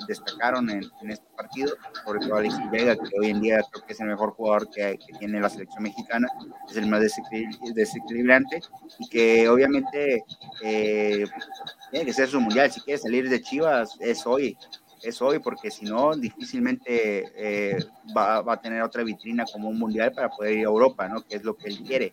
Speaker 2: destacaron en, en este partido, sobre todo Alexis Vega, que hoy en día creo que es el mejor jugador que, tiene la selección mexicana, es el más desequil- desequilibrante y que obviamente eh, tiene que ser su mundial. Si quiere salir de Chivas, es hoy, es hoy, porque si no, difícilmente eh, va, va a tener otra vitrina como un mundial para poder ir a Europa, ¿no? Que es lo que él quiere.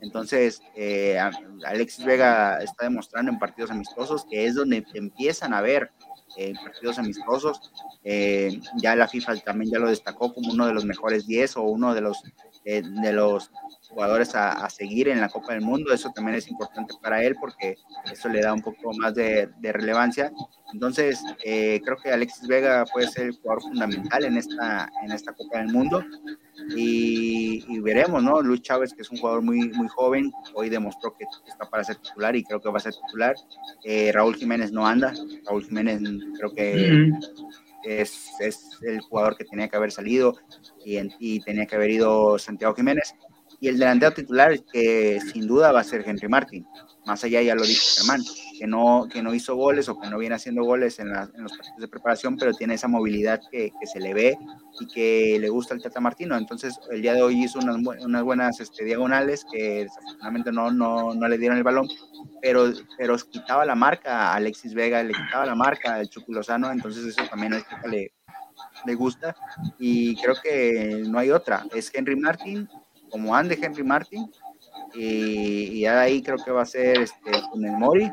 Speaker 2: Entonces, eh, Alexis Vega está demostrando en partidos amistosos que es donde empiezan a ver eh, en partidos amistosos. Ya la FIFA también ya lo destacó como uno de los mejores 10 o uno de los, eh, de los jugadores a, seguir en la Copa del Mundo. Eso también es importante para él porque eso le da un poco más de, relevancia. Entonces, eh, creo que Alexis Vega puede ser el jugador fundamental en esta, en esta Copa del Mundo. Y, veremos, ¿no? Luis Chávez, que es un jugador muy, muy joven, hoy demostró que está para ser titular y creo que va a ser titular. Eh, Raúl Jiménez no anda. Raúl Jiménez creo que es, es el jugador que tenía que haber salido y, en- y tenía que haber ido Santiago Jiménez. Y el delantero titular, que sin duda va a ser Henry Martin. Más allá ya lo dijo Germán, que no, que no hizo goles o que no viene haciendo goles en, la- en los partidos de preparación, pero tiene esa movilidad que, que se le ve y que le gusta al Tata Martino. Entonces, el día de hoy hizo unas, unas buenas este, diagonales que desafortunadamente no, no, no le dieron el balón, pero, pero quitaba la marca a Alexis Vega, le quitaba la marca al Chucky Lozano, entonces eso también al Tata le, le gusta y creo que no hay otra. Es Henry Martin, como ande Henry Martin, y, y ahí creo que va a ser este, Funes Mori,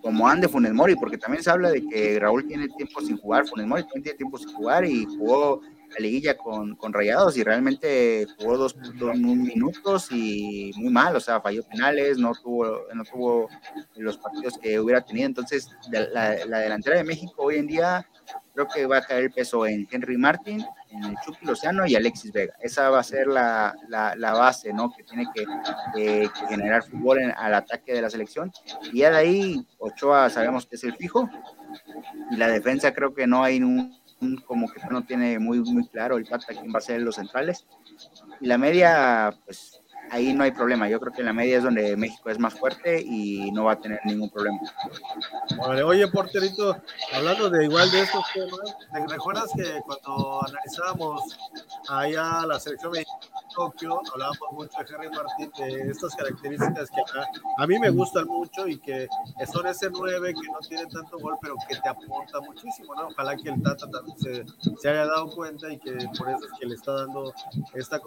Speaker 2: como ande Funes Mori, porque también se habla de que Raúl tiene tiempo sin jugar, Funes Mori también tiene tiempo sin jugar y jugó liguilla con, con, Rayados y realmente jugó dos, dos, minutos y muy mal, o sea, falló penales, no tuvo, no tuvo los partidos que hubiera tenido. Entonces, la, la delantera de México hoy en día creo que va a caer el peso en Henry Martin, en el Chucky Lozano y Alexis Vega. Esa va a ser la, la, base, ¿no? Que tiene que, generar fútbol al ataque de la selección. Y ya de ahí, Ochoa sabemos que es el fijo. Y la defensa creo que no hay un, como que no tiene muy, muy claro el pata quién va a ser los centrales. Y la media, pues ahí no hay problema. Yo creo que en la media es donde México es más fuerte y no va a tener ningún problema.
Speaker 1: oye, porterito, hablando de igual de estos temas, ¿te recuerdas que cuando analizábamos allá la selección de Tokio, hablábamos mucho de Henry Martín, de estas características que a, mí me gustan mucho y que son ese 9 que no tiene tanto gol, pero que te aporta muchísimo, ¿no? Ojalá que el Tata también se, se haya dado cuenta y que por eso es que le está dando esta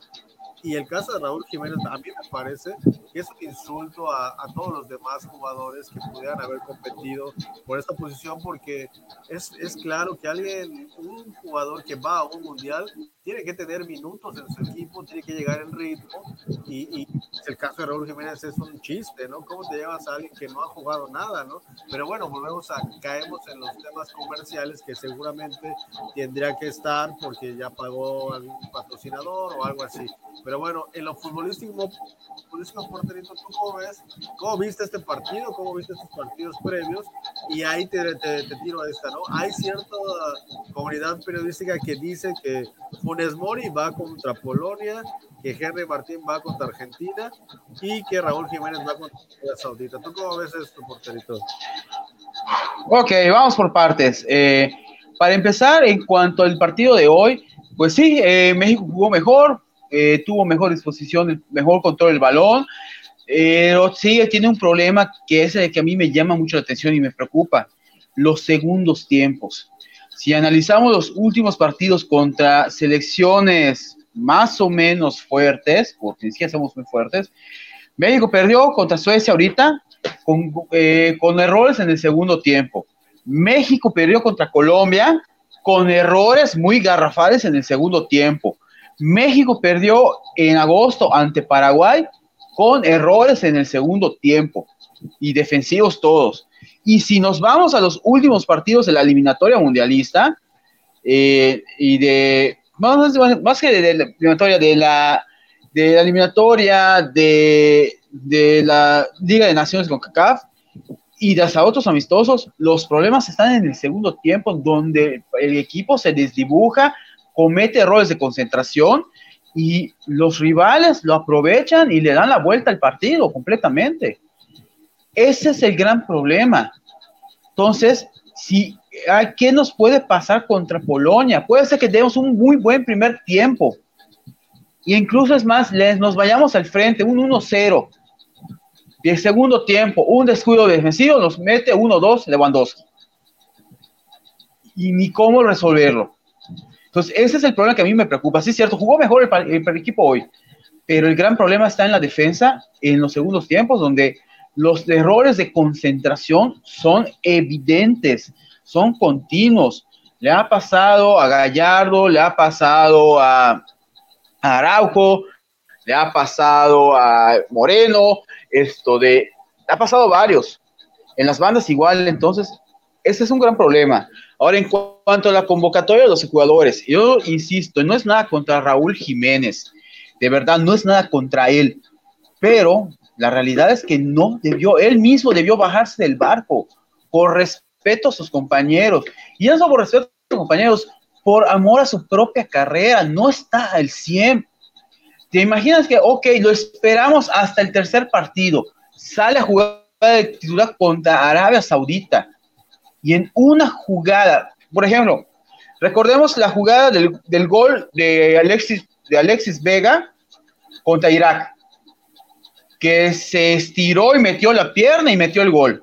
Speaker 1: y el caso de Raúl Jiménez a mí me parece que es un insulto a, a, todos los demás jugadores que pudieran haber competido por esta posición, porque es, es claro que alguien, un jugador que va a un mundial, tiene que tener minutos en su equipo, tiene que llegar en ritmo, y, y, el caso de Raúl Jiménez es un chiste, ¿no? ¿Cómo te llevas a alguien que no ha jugado nada, ¿no? Pero bueno, volvemos a, caemos en los temas comerciales que seguramente tendría que estar porque ya pagó algún patrocinador o algo así. Pero bueno, en lo futbolístico, futbolístico porterito, ¿tú cómo ves? ¿Cómo viste este partido? ¿Cómo viste estos partidos previos? Y ahí te, te, te tiro a esta, ¿no? Hay cierta comunidad periodística que dice que Funes Mori va contra Polonia, que Henry Martín va contra Argentina y que Raúl Jiménez va contra Arabia Saudita. ¿Tú cómo ves esto, porterito?
Speaker 4: Ok, vamos por partes. Eh, para empezar, en cuanto al partido de hoy, pues sí, eh, México jugó mejor, eh, tuvo mejor disposición, mejor control del balón, pero sí tiene un problema que es el que a mí me llama mucho la atención y me preocupa, los segundos tiempos. Si analizamos los últimos partidos contra selecciones más o menos fuertes, porque ni siquiera somos muy fuertes, México perdió contra Suecia ahorita con, eh, con errores en el segundo tiempo. México perdió contra Colombia con errores muy garrafales en el segundo tiempo. México perdió en agosto ante Paraguay con errores en el segundo tiempo y defensivos todos. Y si nos vamos a los últimos partidos de la eliminatoria mundialista eh, y de, más, que de la eliminatoria, de la Liga de Naciones con CACAF y de hasta otros amistosos, los problemas están en el segundo tiempo, donde el equipo se desdibuja, comete errores de concentración y los rivales lo aprovechan y le dan la vuelta al partido completamente. Ese es el gran problema. Entonces, si, ¿qué nos puede pasar contra Polonia? Puede ser que demos un muy buen primer tiempo. Y incluso es más, les, nos vayamos al frente, un 1-0. Y el segundo tiempo, un descuido defensivo, nos mete 1-2 Lewandowski. Y ni cómo resolverlo. Entonces, ese es el problema que a mí me preocupa. Sí, es cierto, jugó mejor el, el equipo hoy, pero el gran problema está en la defensa en los segundos tiempos, donde los errores de concentración son evidentes, son continuos. Le ha pasado a Gallardo, le ha pasado a, Araujo, le ha pasado a Moreno, esto de, le ha pasado varios. En las bandas igual, entonces, ese es un gran problema. Ahora, en cuanto a la convocatoria de los jugadores, yo insisto, no es nada contra Raúl Jiménez, de verdad, no es nada contra él, pero la realidad es que no debió, él mismo debió bajarse del barco por a sus compañeros. Y solo por respeto a sus compañeros, por amor a su propia carrera, no está al 100. ¿Te imaginas que, ok, lo esperamos hasta el tercer partido, sale a jugar de titular contra Arabia Saudita y en una jugada, por ejemplo, recordemos la jugada del, del gol de Alexis, de Alexis Vega contra Irak que se estiró y metió la pierna y metió el gol.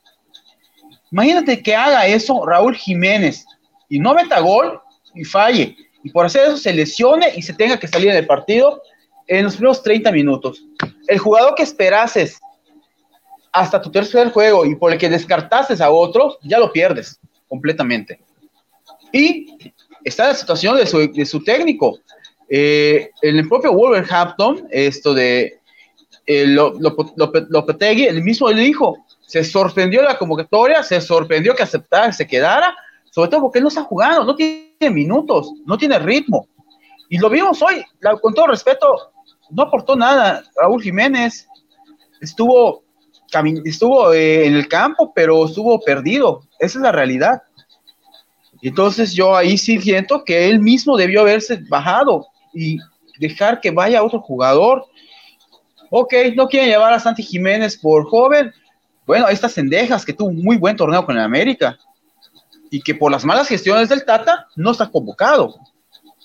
Speaker 4: Imagínate que haga eso Raúl Jiménez y no meta gol y falle. Y por hacer eso se lesione y se tenga que salir del partido en los primeros 30 minutos. El jugador que esperases hasta tu tercer juego y por el que descartases a otros, ya lo pierdes completamente. Y está la situación de su, de su técnico. Eh, en el propio Wolverhampton, esto de eh, Lopetegui, el mismo le dijo, se sorprendió la convocatoria, se sorprendió que aceptara, se quedara, sobre todo porque no está jugando, no tiene minutos, no tiene ritmo. Y lo vimos hoy, con todo respeto, no aportó nada. Raúl Jiménez estuvo, estuvo eh, en el campo, pero estuvo perdido. Esa es la realidad. Entonces yo ahí sí siento que él mismo debió haberse bajado y dejar que vaya otro jugador. Ok, no quieren llevar a Santi Jiménez por joven. Bueno, estas cendejas que tuvo un muy buen torneo con el América y que por las malas gestiones del Tata no está convocado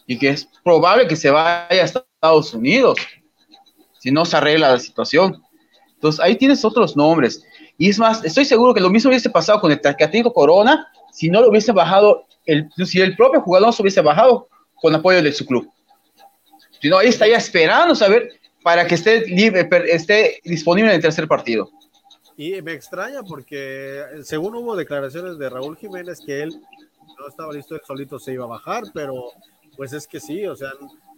Speaker 4: y que es probable que se vaya a Estados Unidos si no se arregla la situación. Entonces ahí tienes otros nombres. Y es más, estoy seguro que lo mismo hubiese pasado con el Tacatico Corona si no lo hubiese bajado, el, si el propio jugador se hubiese bajado con apoyo de su club. Si no, ahí estaría esperando saber para que esté, libre, esté disponible en el tercer partido.
Speaker 1: Y me extraña porque según hubo declaraciones de Raúl Jiménez que él no estaba listo, él solito se iba a bajar, pero pues es que sí, o sea,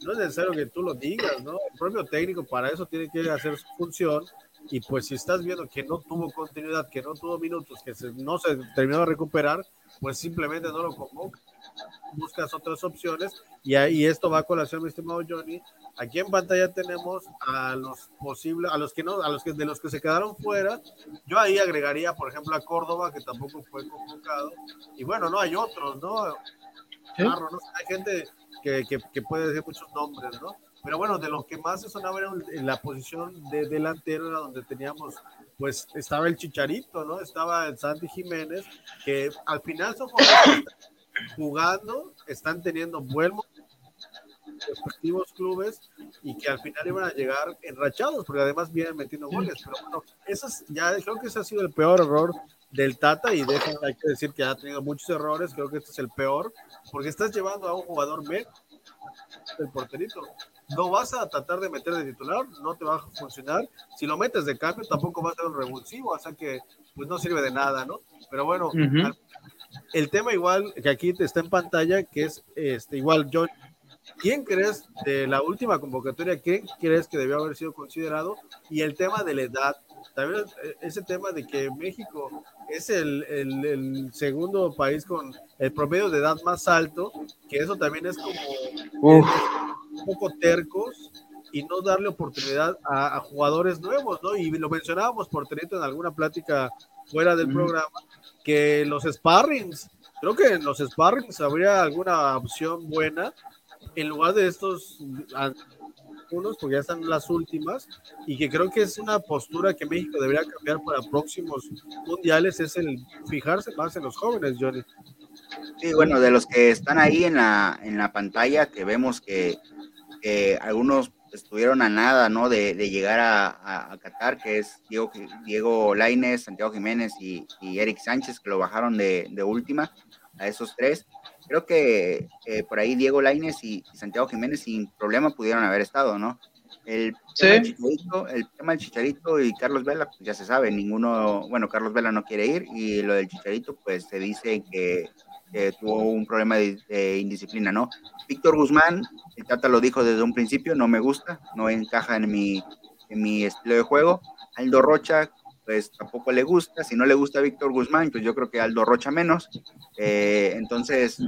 Speaker 1: no es necesario que tú lo digas, ¿no? El propio técnico para eso tiene que hacer su función y pues si estás viendo que no tuvo continuidad, que no tuvo minutos, que no se terminó de recuperar, pues simplemente no lo convoca buscas otras opciones y ahí esto va a colación, mi estimado Johnny. Aquí en pantalla tenemos a los posibles, a los que no, a los que de los que se quedaron fuera. Yo ahí agregaría, por ejemplo, a Córdoba, que tampoco fue convocado. Y bueno, no hay otros, ¿no? Claro, ¿no? Hay gente que, que, que, puede decir muchos nombres, ¿no? Pero bueno, de los que más se sonaba era en la posición de delantero, era donde teníamos, pues estaba el Chicharito, ¿no? Estaba el Santi Jiménez, que al final son jugando, están teniendo buen respectivos clubes y que al final iban a llegar enrachados, porque además vienen metiendo goles. Pero bueno, eso ya creo que ese ha sido el peor error del Tata y deja, hay que decir que ha tenido muchos errores, creo que este es el peor, porque estás llevando a un jugador medio el porterito. No vas a tratar de meter de titular, no te va a funcionar. Si lo metes de cambio, tampoco va a ser un revulsivo, o sea que pues no sirve de nada, ¿no? Pero bueno, el tema igual que aquí está en pantalla, que es este igual John. ¿Quién crees de la última convocatoria? ¿Quién crees que debió haber sido considerado? Y el tema de la edad. También ese tema de que México es el, el, segundo país con el promedio de edad más alto, que eso también es como un poco tercos y no darle oportunidad a, jugadores nuevos, ¿no? Y lo mencionábamos por tener en alguna plática fuera del programa, que los sparrings, creo que en los sparrings habría alguna opción buena en lugar de estos unos, porque ya están las últimas, y que creo que es una postura que México debería cambiar para próximos mundiales, es el fijarse más en los jóvenes, Johnny.
Speaker 2: Sí, bueno, de los que están ahí en la, en la pantalla, que vemos que algunos estuvieron a nada, ¿no? De, llegar a, Qatar, que es Diego, Diego Laines, Santiago Jiménez y, Eric Sánchez, que lo bajaron de, última a esos tres. Creo que eh, por ahí Diego Laines y, Santiago Jiménez sin problema pudieron haber estado, ¿no? El, tema el tema del Chicharito y Carlos Vela, pues ya se sabe, ninguno, bueno, Carlos Vela no quiere ir y lo del Chicharito, pues se dice que tuvo un problema de, indisciplina, ¿no? Víctor Guzmán, el Tata lo dijo desde un principio, no me gusta, no encaja en mi, estilo de juego. Aldo Rocha, pues tampoco le gusta, si no le gusta Víctor Guzmán, pues yo creo que Aldo Rocha menos. Eh, entonces,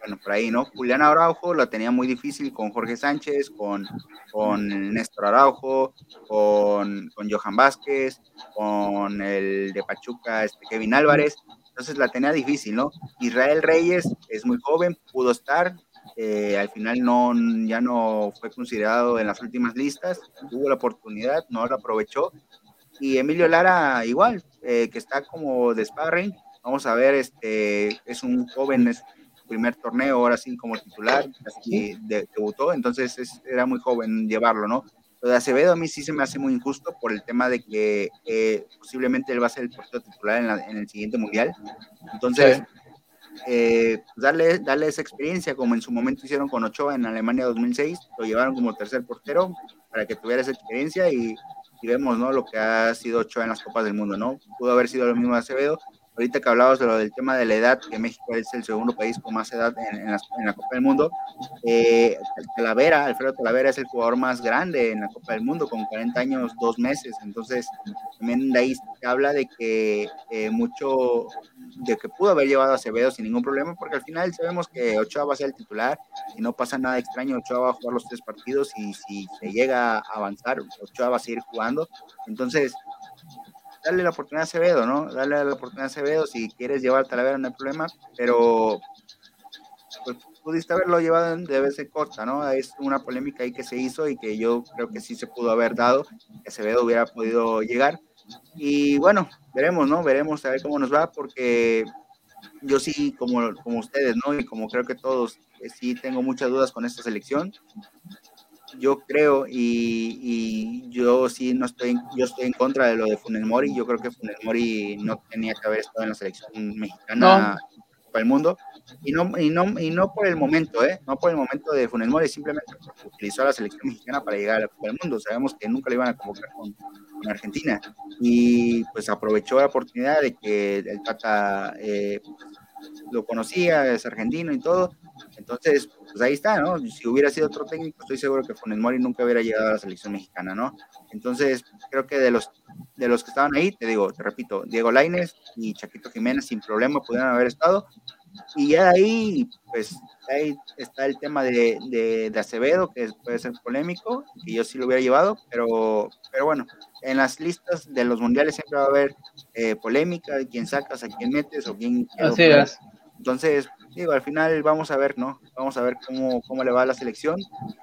Speaker 2: bueno, por ahí, ¿no? Julián Araujo la tenía muy difícil con Jorge Sánchez, con, con Néstor Araujo, con, con Johan Vázquez, con el de Pachuca, este Kevin Álvarez. Entonces la tenía difícil, ¿no? Israel Reyes es muy joven, pudo estar, eh, al final no, ya no fue considerado en las últimas listas, tuvo la oportunidad, no la aprovechó. Y Emilio Lara igual, eh, que está como de sparring, vamos a ver, este, es un joven, es primer torneo, ahora sí como titular, así debutó, entonces era muy joven llevarlo, ¿no? Lo de Acevedo a mí sí se me hace muy injusto por el tema de que eh, posiblemente él va a ser el puesto titular en, el siguiente mundial. Entonces, eh, pues darle, darle esa experiencia, como en su momento hicieron con Ochoa en Alemania 2006, lo llevaron como tercer portero para que tuviera esa experiencia y, y, vemos ¿no? lo que ha sido Ochoa en las Copas del Mundo. ¿no? Pudo haber sido lo mismo de Acevedo, ahorita que hablabas de lo del tema de la edad, que México es el segundo país con más edad en, la, Copa del Mundo, eh, Talavera, Alfredo Talavera es el jugador más grande en la Copa del Mundo, con 40 años, dos meses, entonces también de ahí se habla de que eh, mucho, de que pudo haber llevado a Acevedo sin ningún problema, porque al final sabemos que Ochoa va a ser el titular, y no pasa nada extraño, Ochoa va a jugar los tres partidos, y si se llega a avanzar, Ochoa va a seguir jugando, entonces darle la oportunidad a Acevedo, ¿no? Darle la oportunidad a Acevedo, si quieres llevar a Talavera no hay problema, pero pues, pudiste haberlo llevado de vez en corta, ¿no? Es una polémica ahí que se hizo y que yo creo que sí se pudo haber dado, que Acevedo hubiera podido llegar. Y bueno, veremos, ¿no? Veremos a ver cómo nos va, porque yo sí, como, como ustedes, ¿no? Y como creo que todos, eh, sí tengo muchas dudas con esta selección yo creo y, yo sí no estoy, yo estoy en contra de lo de Funes Mori. Yo creo que Funes Mori no tenía que haber estado en la selección mexicana para el mundo y no, y no, y no por el momento, ¿eh? no por el momento de Funes Mori, simplemente utilizó a la selección mexicana para llegar a la Copa del Mundo. Sabemos que nunca le iban a convocar con, Argentina y pues aprovechó la oportunidad de que el Tata eh, lo conocía, es argentino y todo. Entonces, pues ahí está, ¿no? Si hubiera sido otro técnico, estoy seguro que Funes Mori nunca hubiera llegado a la selección mexicana, ¿no? Entonces, creo que de los, de los que estaban ahí, te digo, te repito, Diego Laines y Chaquito Jiménez sin problema pudieron haber estado. Y ya ahí, pues, ahí está el tema de, de, Acevedo, que puede ser polémico, que yo sí lo hubiera llevado, pero, pero bueno, en las listas de los mundiales siempre va a haber eh, polémica de quién sacas, a quién metes o quién...
Speaker 4: Así es.
Speaker 2: Entonces, digo, al final vamos a ver, ¿no? Vamos a ver cómo, cómo le va a la selección.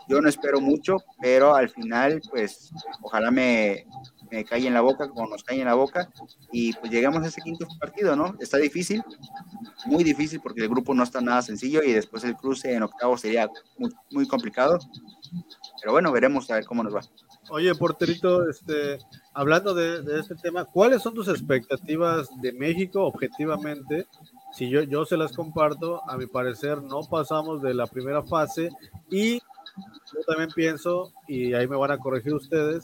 Speaker 2: Yo no espero mucho, pero al final, pues, ojalá me, me en la boca, como nos cae en la boca, y pues llegamos a ese quinto partido, ¿no? Está difícil, muy difícil, porque el grupo no está nada sencillo, y después el cruce en octavo sería muy, muy complicado. Pero bueno, veremos a ver cómo nos va.
Speaker 1: Oye, porterito, este, hablando de, de, este tema, ¿cuáles son tus expectativas de México objetivamente si yo, yo se las comparto, a mi parecer no pasamos de la primera fase y yo también pienso, y ahí me van a corregir ustedes,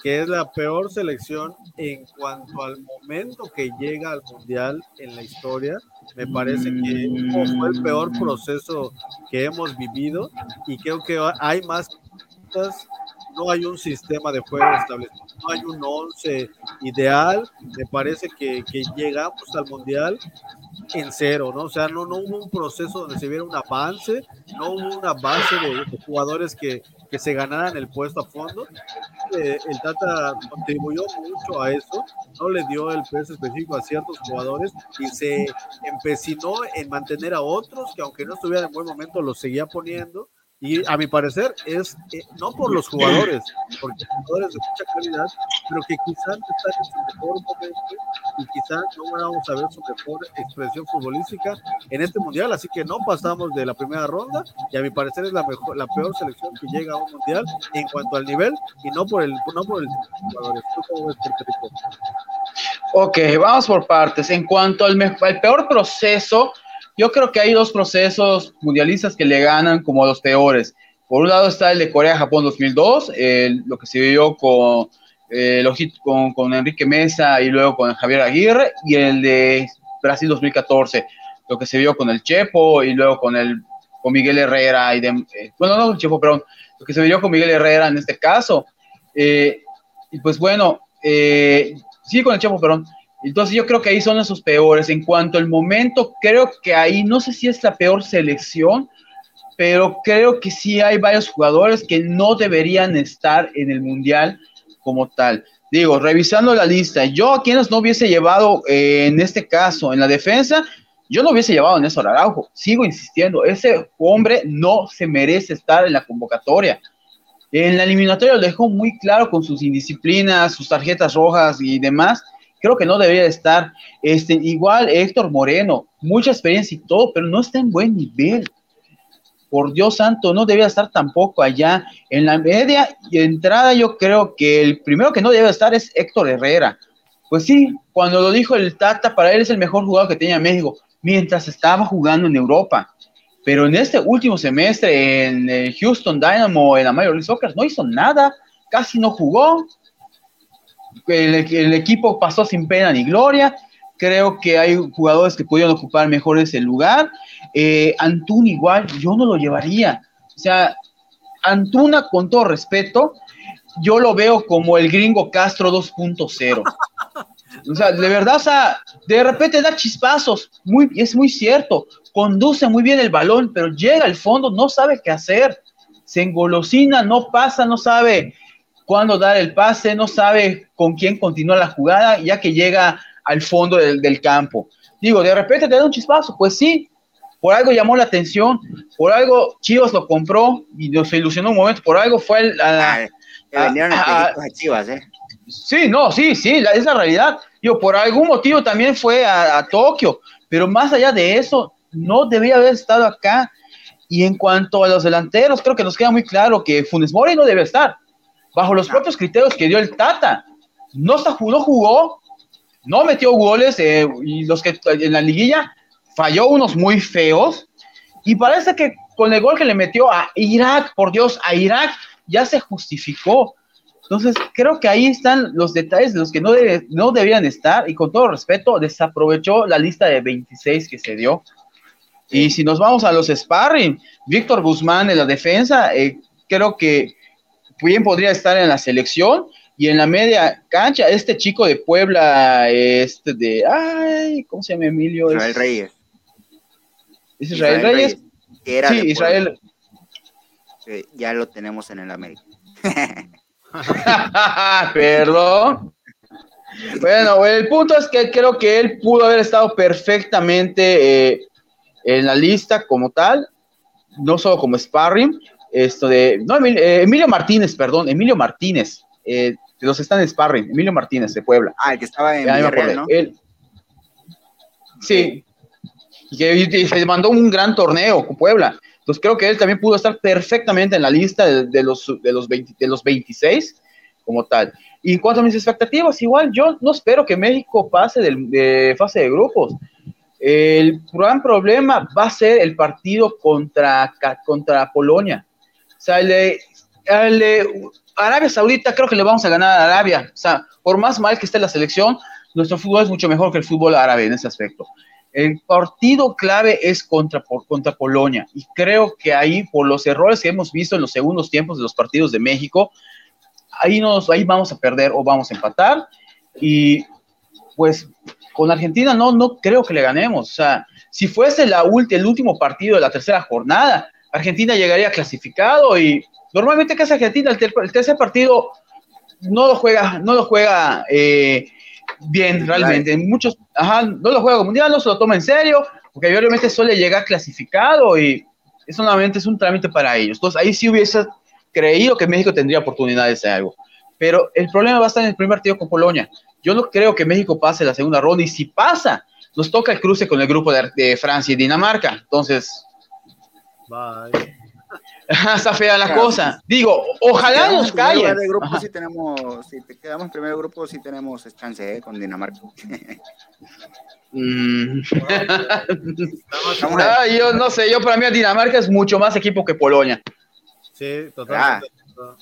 Speaker 1: que es la peor selección en cuanto al momento que llega al Mundial en la historia. Me parece que fue el peor proceso que hemos vivido y creo que hay más no hay un sistema de juego establecido, no hay un once ideal. Me parece que, que llegamos al Mundial en cero, ¿no? O sea, no, no hubo un proceso donde se viera un avance, no hubo una base de, jugadores que, que, se ganaran el puesto a fondo. Eh, el Tata contribuyó mucho a eso, no le dio el peso específico a ciertos jugadores y se empecinó en mantener a otros que aunque no estuvieran en buen momento los seguía poniendo y a mi parecer es eh, no por los jugadores, porque jugadores de mucha calidad, pero que quizás están en su mejor momento y quizás no vamos a ver su mejor expresión futbolística en este mundial. Así que no pasamos de la primera ronda y a mi parecer es la mejor, la peor selección que llega a un mundial en cuanto al nivel y no por el, no por el jugadores.
Speaker 4: Ok, vamos por partes. En cuanto al, al peor proceso, yo creo que hay dos procesos mundialistas que le ganan como los peores. Por un lado está el de Corea-Japón 2002, lo que se vio con, eh, con, con, Enrique Mesa y luego con Javier Aguirre, y el de Brasil 2014, lo que se vio con el Chepo y luego con, el, con Miguel Herrera. Y de, eh, bueno, no el Chepo, pero lo que se vio con Miguel Herrera en este caso. Eh, y pues bueno, sí, con el Chepo, perdón. Entonces yo creo que ahí son esos peores. En cuanto al momento, creo que ahí, no sé si es la peor selección, pero creo que sí hay varios jugadores que no deberían estar en el Mundial como tal. Digo, revisando la lista, yo a quienes no hubiese llevado eh, en este caso en la defensa, yo no hubiese llevado a Néstor Araujo. Sigo insistiendo, ese hombre no se merece estar en la convocatoria. En la eliminatoria lo dejó muy claro con sus indisciplinas, sus tarjetas rojas y demás creo que no debería estar. Este, igual Héctor Moreno, mucha experiencia y todo, pero no está en buen nivel. Por Dios santo, no debería estar tampoco allá. En la media y entrada, yo creo que el primero que no debe estar es Héctor Herrera. Pues sí, cuando lo dijo el Tata, para él es el mejor jugador que tenía México, mientras estaba jugando en Europa. Pero en este último semestre en el Houston Dynamo, en la Major League Soccer, no hizo nada, casi no jugó, el, equipo pasó sin pena ni gloria, creo que hay jugadores que pudieron ocupar mejor ese lugar. Eh, Antuna igual, yo no lo llevaría. O sea, Antuna, con todo respeto, yo lo veo como el gringo Castro 2.0. O sea, de verdad, o sea, de repente da chispazos, muy, es muy cierto, conduce muy bien el balón, pero llega al fondo, no sabe qué hacer, se engolosina, no pasa, no sabe cuándo dar el pase, no sabe con quién continúa la jugada, ya que llega al fondo del, campo. Digo, de repente te da un chispazo, pues sí, por algo llamó la atención, por algo Chivas lo compró y nos ilusionó un momento, por algo fue el, a,
Speaker 2: a, Chivas, ¿eh?
Speaker 4: Sí, no, sí, sí, es la realidad. Yo, por algún motivo también fue a, Tokio, pero más allá de eso, no debía haber estado acá. Y en cuanto a los delanteros, creo que nos queda muy claro que Funes Mori no debe estar, bajo los propios criterios que dio el Tata. No, está, no jugó, no metió goles, eh, y los que en la liguilla falló unos muy feos, y parece que con el gol que le metió a Irak, por Dios, a Irak, ya se justificó. Entonces, creo que ahí están los detalles de los que no, no debían estar y con todo respeto, desaprovechó la lista de 26 que se dio. Y si nos vamos a los sparring, Víctor Guzmán en la defensa, eh, creo que bien podría estar en la selección y en la media cancha, este chico de Puebla, este de, ay, ¿cómo se llama Emilio?
Speaker 2: Israel Reyes.
Speaker 4: ¿Es Israel, Reyes?
Speaker 2: sí, Israel. ya lo tenemos en el América. *laughs*
Speaker 4: Perdón. Bueno, el punto es que creo que él pudo haber estado perfectamente eh, en la lista como tal, no solo como sparring, esto de, no, eh, Emilio, Martínez, perdón, Emilio Martínez, eh, los que están en sparring, Emilio Martínez de Puebla.
Speaker 2: Ah, el que estaba en Villarreal, ¿no?
Speaker 4: sí, y que se mandó un gran torneo con Puebla. Entonces creo que él también pudo estar perfectamente en la lista de, los, de, los, de los 26 como tal. Y en cuanto a mis expectativas, igual yo no espero que México pase de fase de grupos. El gran problema va a ser el partido contra, contra Polonia. Sea, el Arabia Saudita creo que le vamos a ganar a Arabia. O sea, por más mal que esté la selección, nuestro fútbol es mucho mejor que el fútbol árabe en ese aspecto. El partido clave es contra, contra Polonia y creo que ahí, por los errores que hemos visto en los segundos tiempos de los partidos de México, ahí, nos, ahí vamos a perder o vamos a empatar y pues con Argentina no, no creo que le ganemos. O sea, si fuese el último partido de la tercera jornada, Argentina llegaría clasificado y normalmente que hace Argentina el, tercer partido no lo juega, no lo juega eh, bien realmente. Muchos, ajá, no lo juega mundial, no se lo toma en serio, porque obviamente suele llegar clasificado y eso solamente es un trámite para ellos. Entonces ahí sí hubiese creído que México tendría oportunidades de algo. Pero el problema va a estar en el primer partido con Polonia. Yo no creo que México pase la segunda ronda y si pasa, nos toca el cruce con el grupo de, Francia y Dinamarca. Entonces, Bye. *laughs* Está fea la cosa. Digo, ojalá nos callen.
Speaker 2: De grupo, si, tenemos, si te quedamos en primer grupo, sí tenemos chance ¿eh? con Dinamarca. *laughs*
Speaker 4: Mm. ah, yo no sé, yo para mí Dinamarca es mucho más equipo que Polonia.
Speaker 1: Sí, totalmente.
Speaker 4: Ah.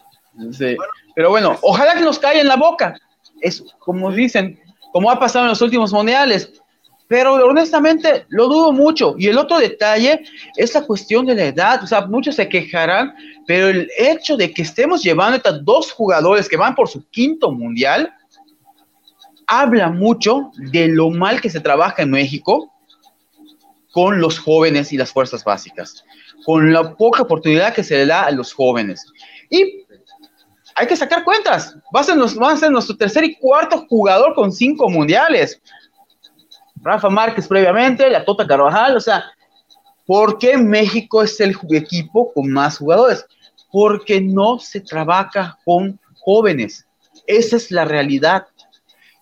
Speaker 4: Sí. Pero bueno, ojalá que nos caiga en la boca. Es como dicen, como ha pasado en los últimos mundiales pero honestamente lo dudo mucho. Y el otro detalle es la cuestión de la edad. O sea, muchos se quejarán, pero el hecho de que estemos llevando a dos jugadores que van por su quinto mundial, habla mucho de lo mal que se trabaja en México con los jóvenes y las fuerzas básicas, con la poca oportunidad que se le da a los jóvenes. Y hay que sacar cuentas. Va a ser, va a ser nuestro tercer y cuarto jugador con cinco mundiales. Rafa Márquez previamente, la Tota Carvajal, o sea, ¿por qué México es el equipo con más jugadores? Porque no se trabaja con jóvenes. Esa es la realidad.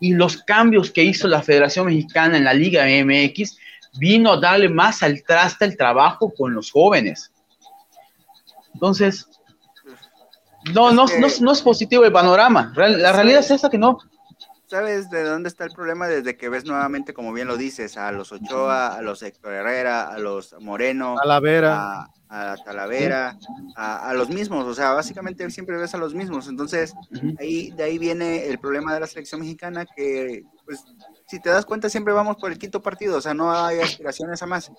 Speaker 4: Y los cambios que hizo la Federación Mexicana en la Liga MX vino a darle más al traste el trabajo con los jóvenes. Entonces, no, no, no, no es positivo el panorama. La realidad es esa que no,
Speaker 2: ¿Sabes de dónde está el problema? Desde que ves nuevamente, como bien lo dices, a los Ochoa, a los Héctor Herrera, a los Moreno,
Speaker 1: Talavera.
Speaker 2: a, a Talavera, a, los mismos, o sea, básicamente siempre ves a los mismos. Entonces, ahí, de ahí viene el problema de la selección mexicana que, pues, si te das cuenta, siempre vamos por el quinto partido, o sea, no hay aspiraciones a más.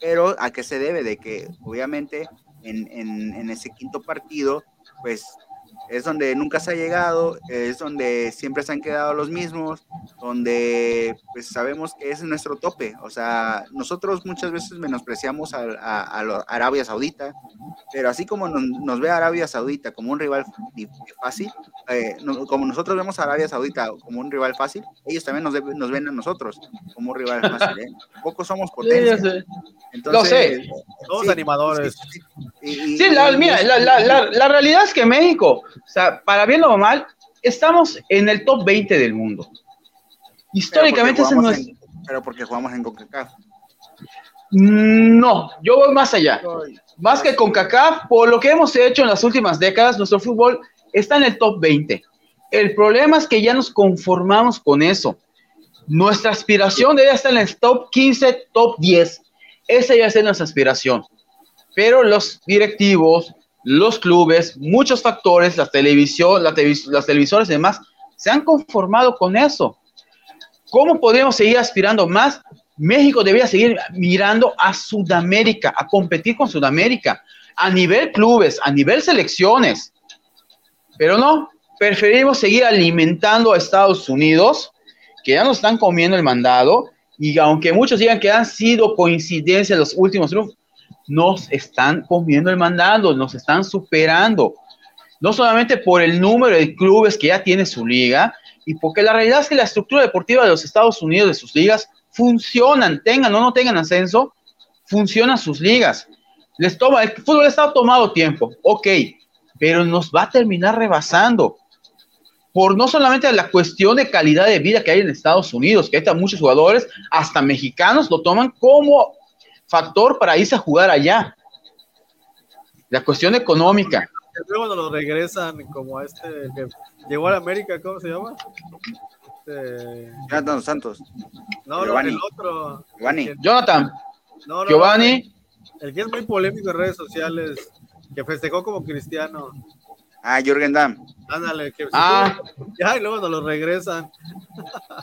Speaker 2: Pero a qué se debe de que, obviamente, en, en, en ese quinto partido, pues es donde nunca se ha llegado, es donde siempre se han quedado los mismos, donde pues sabemos que es nuestro tope. O sea, nosotros muchas veces menospreciamos a, Arabia Saudita, pero así como nos, ve Arabia Saudita como un rival fácil, eh, como nosotros vemos a Arabia Saudita como un rival fácil, ellos también nos, nos ven a nosotros como un rival fácil. ¿eh? Poco somos potencia.
Speaker 4: Entonces, sé.
Speaker 1: Todos animadores.
Speaker 4: Sí, la, mira, la realidad es que México o sea, para bien o mal, estamos en el top 20 del mundo. Históricamente
Speaker 2: pero porque, es pero porque jugamos en CONCACAF.
Speaker 4: No, yo voy más allá. Más que CONCACAF, por lo que hemos hecho en las últimas décadas, nuestro fútbol está en el top 20. El problema es que ya nos conformamos con eso. Nuestra aspiración debe estar en el top 15, top 10. Esa ya es nuestra aspiración. Pero los directivos, los clubes, muchos factores, la televisión, la las televisoras y demás, se han conformado con eso. ¿Cómo podemos seguir aspirando más? México debería seguir mirando a Sudamérica, a competir con Sudamérica, a nivel clubes, a nivel selecciones. Pero no, preferimos seguir alimentando a Estados Unidos, que ya nos están comiendo el mandado, y aunque muchos digan que han sido coincidencias los últimos triunfos, nos están comiendo el mandado, nos están superando. No solamente por el número de clubes que ya tiene su liga, y porque la realidad es que la estructura deportiva de los Estados Unidos, de sus ligas, funcionan, tengan o no tengan ascenso, funcionan sus ligas. Les toma, el fútbol está tomado tiempo, ok, pero nos va a terminar rebasando. Por no solamente la cuestión de calidad de vida que hay en Estados Unidos, que hay muchos jugadores, hasta mexicanos lo toman como factor para irse a jugar allá. La cuestión económica.
Speaker 1: Luego nos lo regresan como a este que llegó a la América, ¿cómo se llama?
Speaker 2: Este... Jonathan Santos.
Speaker 1: No, no, el otro.
Speaker 4: Giovanni. Jonathan. Giovanni.
Speaker 1: El que es muy polémico en redes sociales, que festejó como cristiano.
Speaker 2: Ah, Jürgen Damm.
Speaker 1: Ándale, que ah. *laughs* ya y luego nos lo regresan.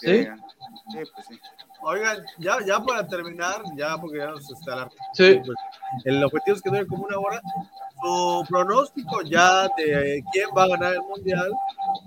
Speaker 4: Sí. sí,
Speaker 1: pues sí. Oigan, ya, ya para terminar, ya porque ya nos está la...
Speaker 4: Sí.
Speaker 1: Pues, el objetivo es que dure como una hora. Su pronóstico ya de quién va a ganar el mundial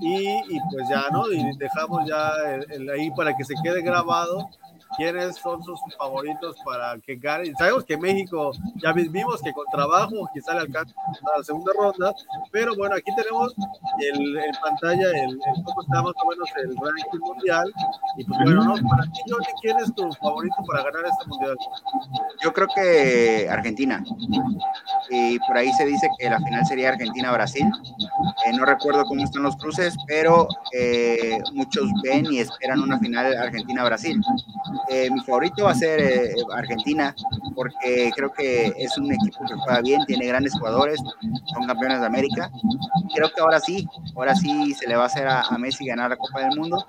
Speaker 1: y, y pues ya, ¿no? Y dejamos ya el, ahí para que se quede grabado quiénes son sus favoritos para que gane. Sabemos que México ya vimos que con trabajo quizá le alcanza a la segunda ronda, pero bueno, aquí tenemos el, en pantalla el, cómo está más o menos el ranking mundial. Y pues bueno, ¿no? para ti, Johnny, ¿quién es tu favorito para ganar este mundial?
Speaker 2: Yo creo que Argentina. Y por ahí se dice que la final sería Argentina-Brasil. Eh, no recuerdo cómo están los cruces, pero eh, muchos ven y esperan una final Argentina-Brasil. Eh, mi favorito va a ser eh, Argentina, porque creo que es un equipo que juega bien, tiene grandes jugadores, son campeones de América. Creo que ahora sí, ahora sí se le va a hacer a, Messi ganar la Copa del Mundo.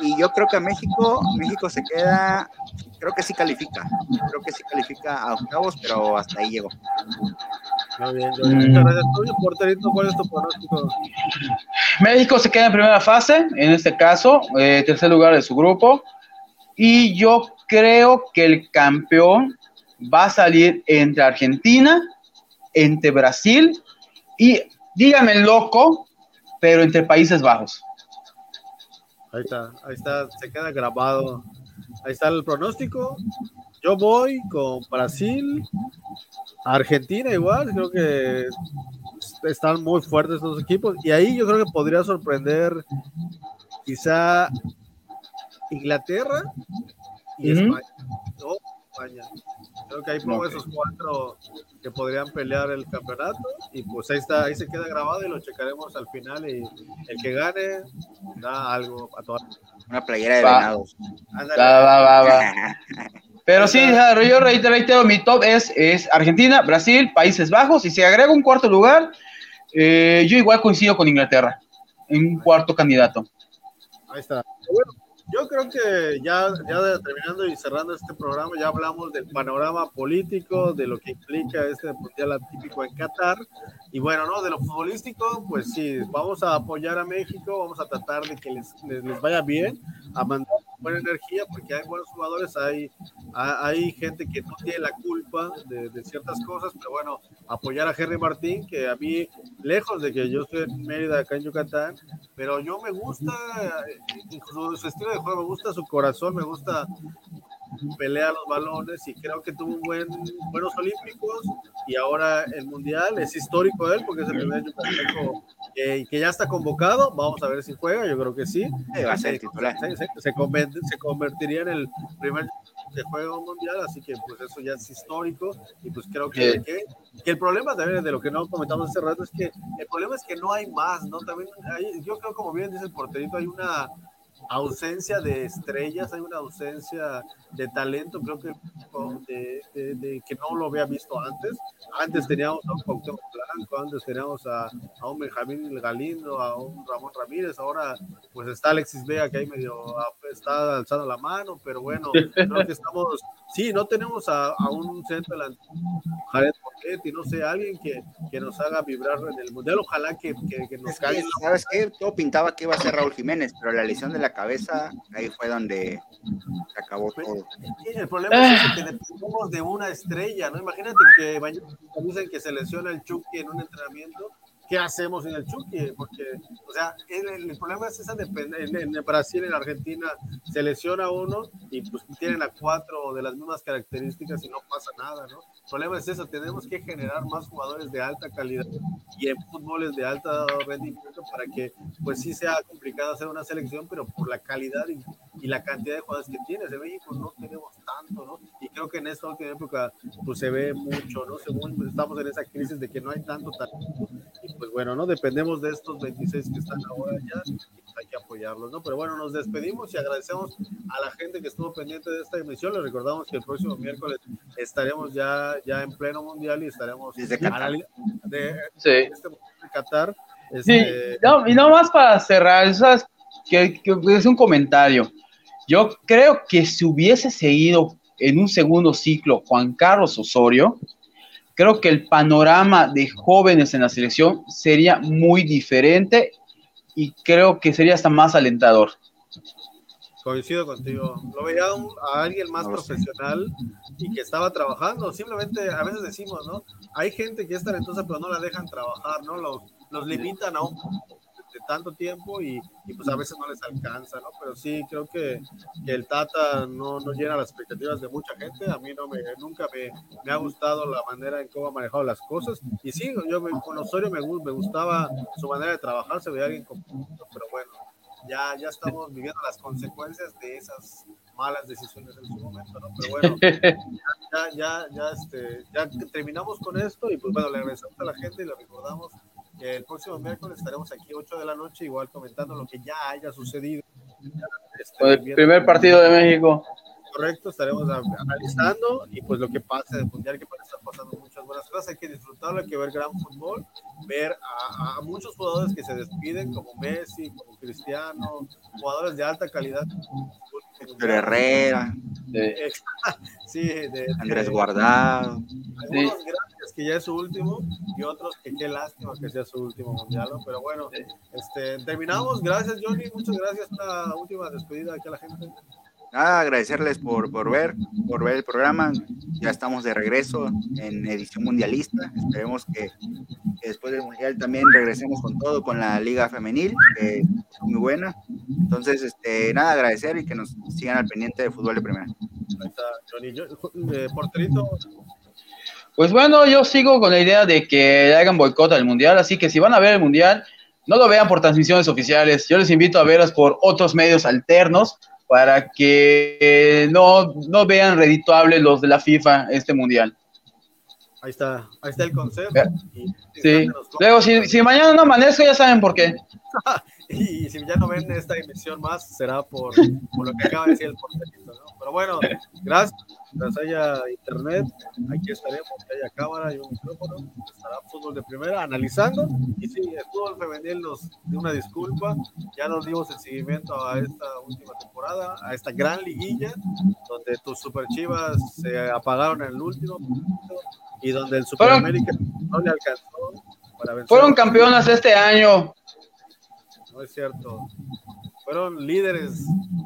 Speaker 2: Y yo creo que a México, México se queda, creo que sí califica, creo que sí califica a octavos, pero hasta ahí llegó.
Speaker 1: Muy bien, muchas gracias. porterito, ¿cuál es tu pronóstico?
Speaker 4: México se queda en primera fase, en este caso, eh, tercer lugar de su grupo. Y yo creo que el campeón va a salir entre Argentina, entre Brasil y, dígame loco, pero entre Países Bajos.
Speaker 1: Ahí está, ahí está, se queda grabado. Ahí está el pronóstico. Yo voy con Brasil, Argentina igual, creo que están muy fuertes estos equipos. Y ahí yo creo que podría sorprender quizá Inglaterra y España. España. Creo que ahí pongo esos cuatro que podrían pelear el campeonato y pues ahí está, ahí se queda grabado y lo checaremos al final y el que gane da algo a todas.
Speaker 2: Una playera de venados.
Speaker 4: Va, va, va, *laughs* Pero sí, yo reitero, mi top es, es Argentina, Brasil, Países Bajos, y si agrego un cuarto lugar, eh, yo igual coincido con Inglaterra, en un cuarto candidato.
Speaker 1: Ahí está. Bueno, yo creo que ya, ya terminando y cerrando este programa, ya hablamos del panorama político, de lo que implica este mundial atípico en Qatar. Y bueno, ¿no? De lo futbolístico, pues sí, vamos a apoyar a México, vamos a tratar de que les, les, vaya bien, a mandar buena energía porque hay buenos jugadores, hay, hay gente que no tiene la culpa de, ciertas cosas, pero bueno, apoyar a Henry Martín, que a mí, lejos de que yo estoy en Mérida, acá en Yucatán, pero yo me gusta su, su estilo de juego, me gusta su corazón, me gusta pelea los balones y creo que tuvo buen, buenos olímpicos y ahora el mundial es histórico él porque es el primer yucateco que, que, ya está convocado. Vamos a ver si juega, yo creo que sí.
Speaker 2: Va a ser titular.
Speaker 1: Se, se, se, convertiría en el primer que juega un mundial, así que pues eso ya es histórico y pues creo que, que, que, el problema también de lo que no comentamos hace rato es que el problema es que no hay más, ¿no? También hay, yo creo como bien dice el porterito, hay una ausencia de estrellas, hay una ausencia de talento, creo que de, que no lo había visto antes. Antes teníamos a un Cuauhtémoc Blanco, antes teníamos a, a, un Benjamín Galindo, a un Ramón Ramírez, ahora pues está Alexis Vega que ahí medio está alzando la mano, pero bueno, creo que estamos, sí, no tenemos a, a un centro delantero, Jared y no sé, alguien que, que, nos haga vibrar en el mundial, ojalá que, que, que nos caiga.
Speaker 2: ¿Sabes qué? Todo pintaba que iba a ser Raúl Jiménez, pero la lesión de la cabeza, ahí fue donde se acabó pues, todo.
Speaker 1: El problema es que dependemos de una estrella, ¿no? Imagínate que dicen que se lesiona el Chucky en un entrenamiento ¿qué hacemos en el Chucky? Porque, o sea, el, el problema es esa dependencia. En, en, Brasil, en Argentina, se lesiona uno y pues tienen a cuatro de las mismas características y no pasa nada, ¿no? El problema es eso, tenemos que generar más jugadores de alta calidad y en fútboles de alta rendimiento para que, pues sí sea complicado hacer una selección, pero por la calidad y, y la cantidad de jugadores que tienes. En México no tenemos tanto, ¿no? Y creo que en esta última época, pues se ve mucho, ¿no? Según pues, estamos en esa crisis de que no hay tanto talento pues bueno, ¿no? Dependemos de estos 26 que están ahora ya hay que apoyarlos, ¿no? Pero bueno, nos despedimos y agradecemos a la gente que estuvo pendiente de esta emisión. Les recordamos que el próximo miércoles estaremos ya, ya en pleno mundial y estaremos
Speaker 2: desde Qatar.
Speaker 1: De, sí. este de Qatar.
Speaker 4: Este... Sí, no, y no más para cerrar, ¿sabes? Que, que es un comentario. Yo creo que si hubiese seguido en un segundo ciclo Juan Carlos Osorio, creo que el panorama de jóvenes en la selección sería muy diferente y creo que sería hasta más alentador.
Speaker 1: Coincido contigo. Lo veía a alguien más profesional y que estaba trabajando. Simplemente a veces decimos, ¿no? Hay gente que es talentosa pero no la dejan trabajar, ¿no? Los, los limitan a un tanto tiempo y, y, pues a veces no les alcanza, ¿no? Pero sí, creo que, que el Tata no, no, llena las expectativas de mucha gente. A mí no me, nunca me, me ha gustado la manera en cómo ha manejado las cosas. Y sí, yo me, con Osorio me, me gustaba su manera de trabajar, se veía alguien con pero bueno, ya, ya estamos viviendo las consecuencias de esas malas decisiones en su momento, ¿no? Pero bueno, *laughs* ya, ya, ya, este, ya terminamos con esto y pues bueno, le agradecemos a la gente y le recordamos el próximo miércoles estaremos aquí 8 de la noche, igual comentando lo que ya haya sucedido.
Speaker 4: Este, el primer partido de México.
Speaker 1: Correcto, estaremos analizando y pues lo que pase del mundial, que parece estar pasando muchas buenas cosas. Hay que disfrutarlo, hay que ver gran fútbol, ver a, a muchos jugadores que se despiden, como Messi, como Cristiano, jugadores de alta calidad.
Speaker 2: Héctor Herrera, *laughs*
Speaker 1: de, sí, de,
Speaker 2: Andrés Guardado.
Speaker 1: Algunos sí. gracias que ya es su último y otros que qué lástima que sea su último mundial, ¿no? Pero bueno, este, terminamos. Gracias, Johnny. Muchas gracias. Una última despedida aquí a la gente.
Speaker 2: Nada, agradecerles por, por ver, por ver el programa. Ya estamos de regreso en edición mundialista. Esperemos que, que después del mundial también regresemos con todo, con la liga femenil, que es muy buena. Entonces, este, nada, agradecer y que nos sigan al pendiente de fútbol de primera.
Speaker 1: Ahí está, Johnny. Yo, eh, porterito.
Speaker 4: Pues bueno, yo sigo con la idea de que hagan boicot al mundial, así que si van a ver el mundial, no lo vean por transmisiones oficiales. Yo les invito a verlas por otros medios alternos para que no, no vean redituables los de la FIFA este mundial.
Speaker 1: Ahí está, ahí está el consejo.
Speaker 4: Sí. Luego, si, si, mañana no amanezco, ya saben por qué. *laughs*
Speaker 1: y si ya no ven esta emisión más, será por, por lo que acaba de decir el porterito, ¿no? Pero bueno, gracias. Mientras haya internet, aquí estaremos, que haya cámara y un micrófono, estará fútbol de primera analizando. Y sí, el fútbol femenil nos dio una disculpa, ya nos dimos el seguimiento a esta última temporada, a esta gran liguilla, donde tus super chivas se apagaron en el último y donde el Super América no le alcanzó
Speaker 4: para vencer. Fueron campeonas este año.
Speaker 1: No es cierto. Fueron líderes,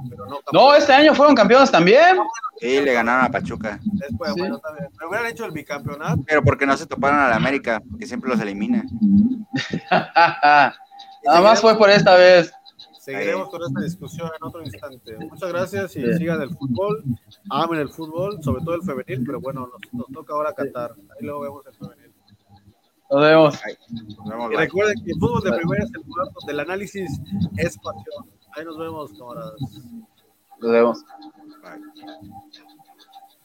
Speaker 1: pero no.
Speaker 4: No, este año fueron campeones también.
Speaker 2: Sí, le ganaron a Pachuca.
Speaker 1: Después,
Speaker 4: Sí.
Speaker 1: bueno, también. Me hubieran hecho el bicampeonato.
Speaker 2: Pero porque no se toparon a la América, que siempre los elimina. *laughs*
Speaker 4: Nada más fue por esta vez.
Speaker 1: Seguiremos con esta discusión en otro instante. Muchas gracias y sigan el fútbol, amen el fútbol, sobre todo el femenil, pero bueno, nos, nos toca ahora Qatar. Ahí luego vemos el femenil.
Speaker 4: Nos vemos.
Speaker 2: Nos vemos,
Speaker 1: Y recuerden que el fútbol de primera es el lugar donde el análisis es pasión. Ahí nos vemos, camaradas.
Speaker 4: Nos vemos.
Speaker 2: Bye.